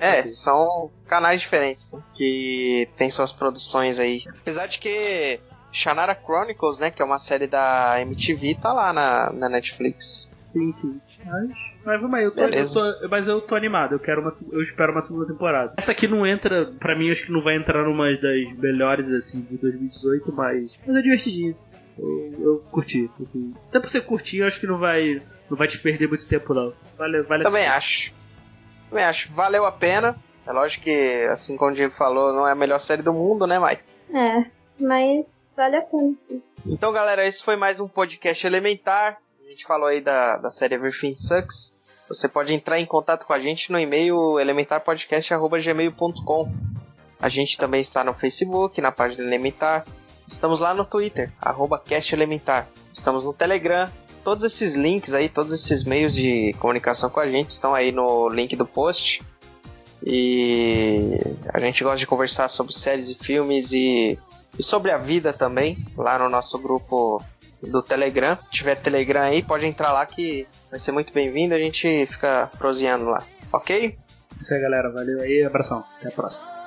É, são canais diferentes que tem suas produções aí. Apesar de que Shannara Chronicles, né? Que é uma série da MTV, tá lá na, na Netflix. Sim, sim. Mas, mas vamos aí, eu tô, eu tô, mas eu tô animado, eu quero uma, eu espero uma segunda temporada. Essa aqui não entra, pra mim acho que não vai entrar numa das melhores assim de 2018, mas, mas é divertidinho. Eu, eu curti, assim. Até pra você curtir, eu acho que não vai, não vai te perder muito tempo não. Vale, vale Também acho. Também acho. Valeu a pena. É lógico que, assim como o Diego falou, não é a melhor série do mundo, né, Mike? É mas vale a pena sim. Então, galera, esse foi mais um podcast elementar. A gente falou aí da, da série Everything Sucks. Você pode entrar em contato com a gente no e-mail elementarpodcast.gmail.com. A gente também está no Facebook, na página Elementar. Estamos lá no Twitter, castelementar. Estamos no Telegram. Todos esses links aí, todos esses meios de comunicação com a gente estão aí no link do post. E a gente gosta de conversar sobre séries e filmes e e sobre a vida também, lá no nosso grupo do Telegram. Se tiver Telegram aí, pode entrar lá que vai ser muito bem-vindo. A gente fica proseando lá, ok? Isso aí, galera. Valeu aí. Abração. Até a próxima.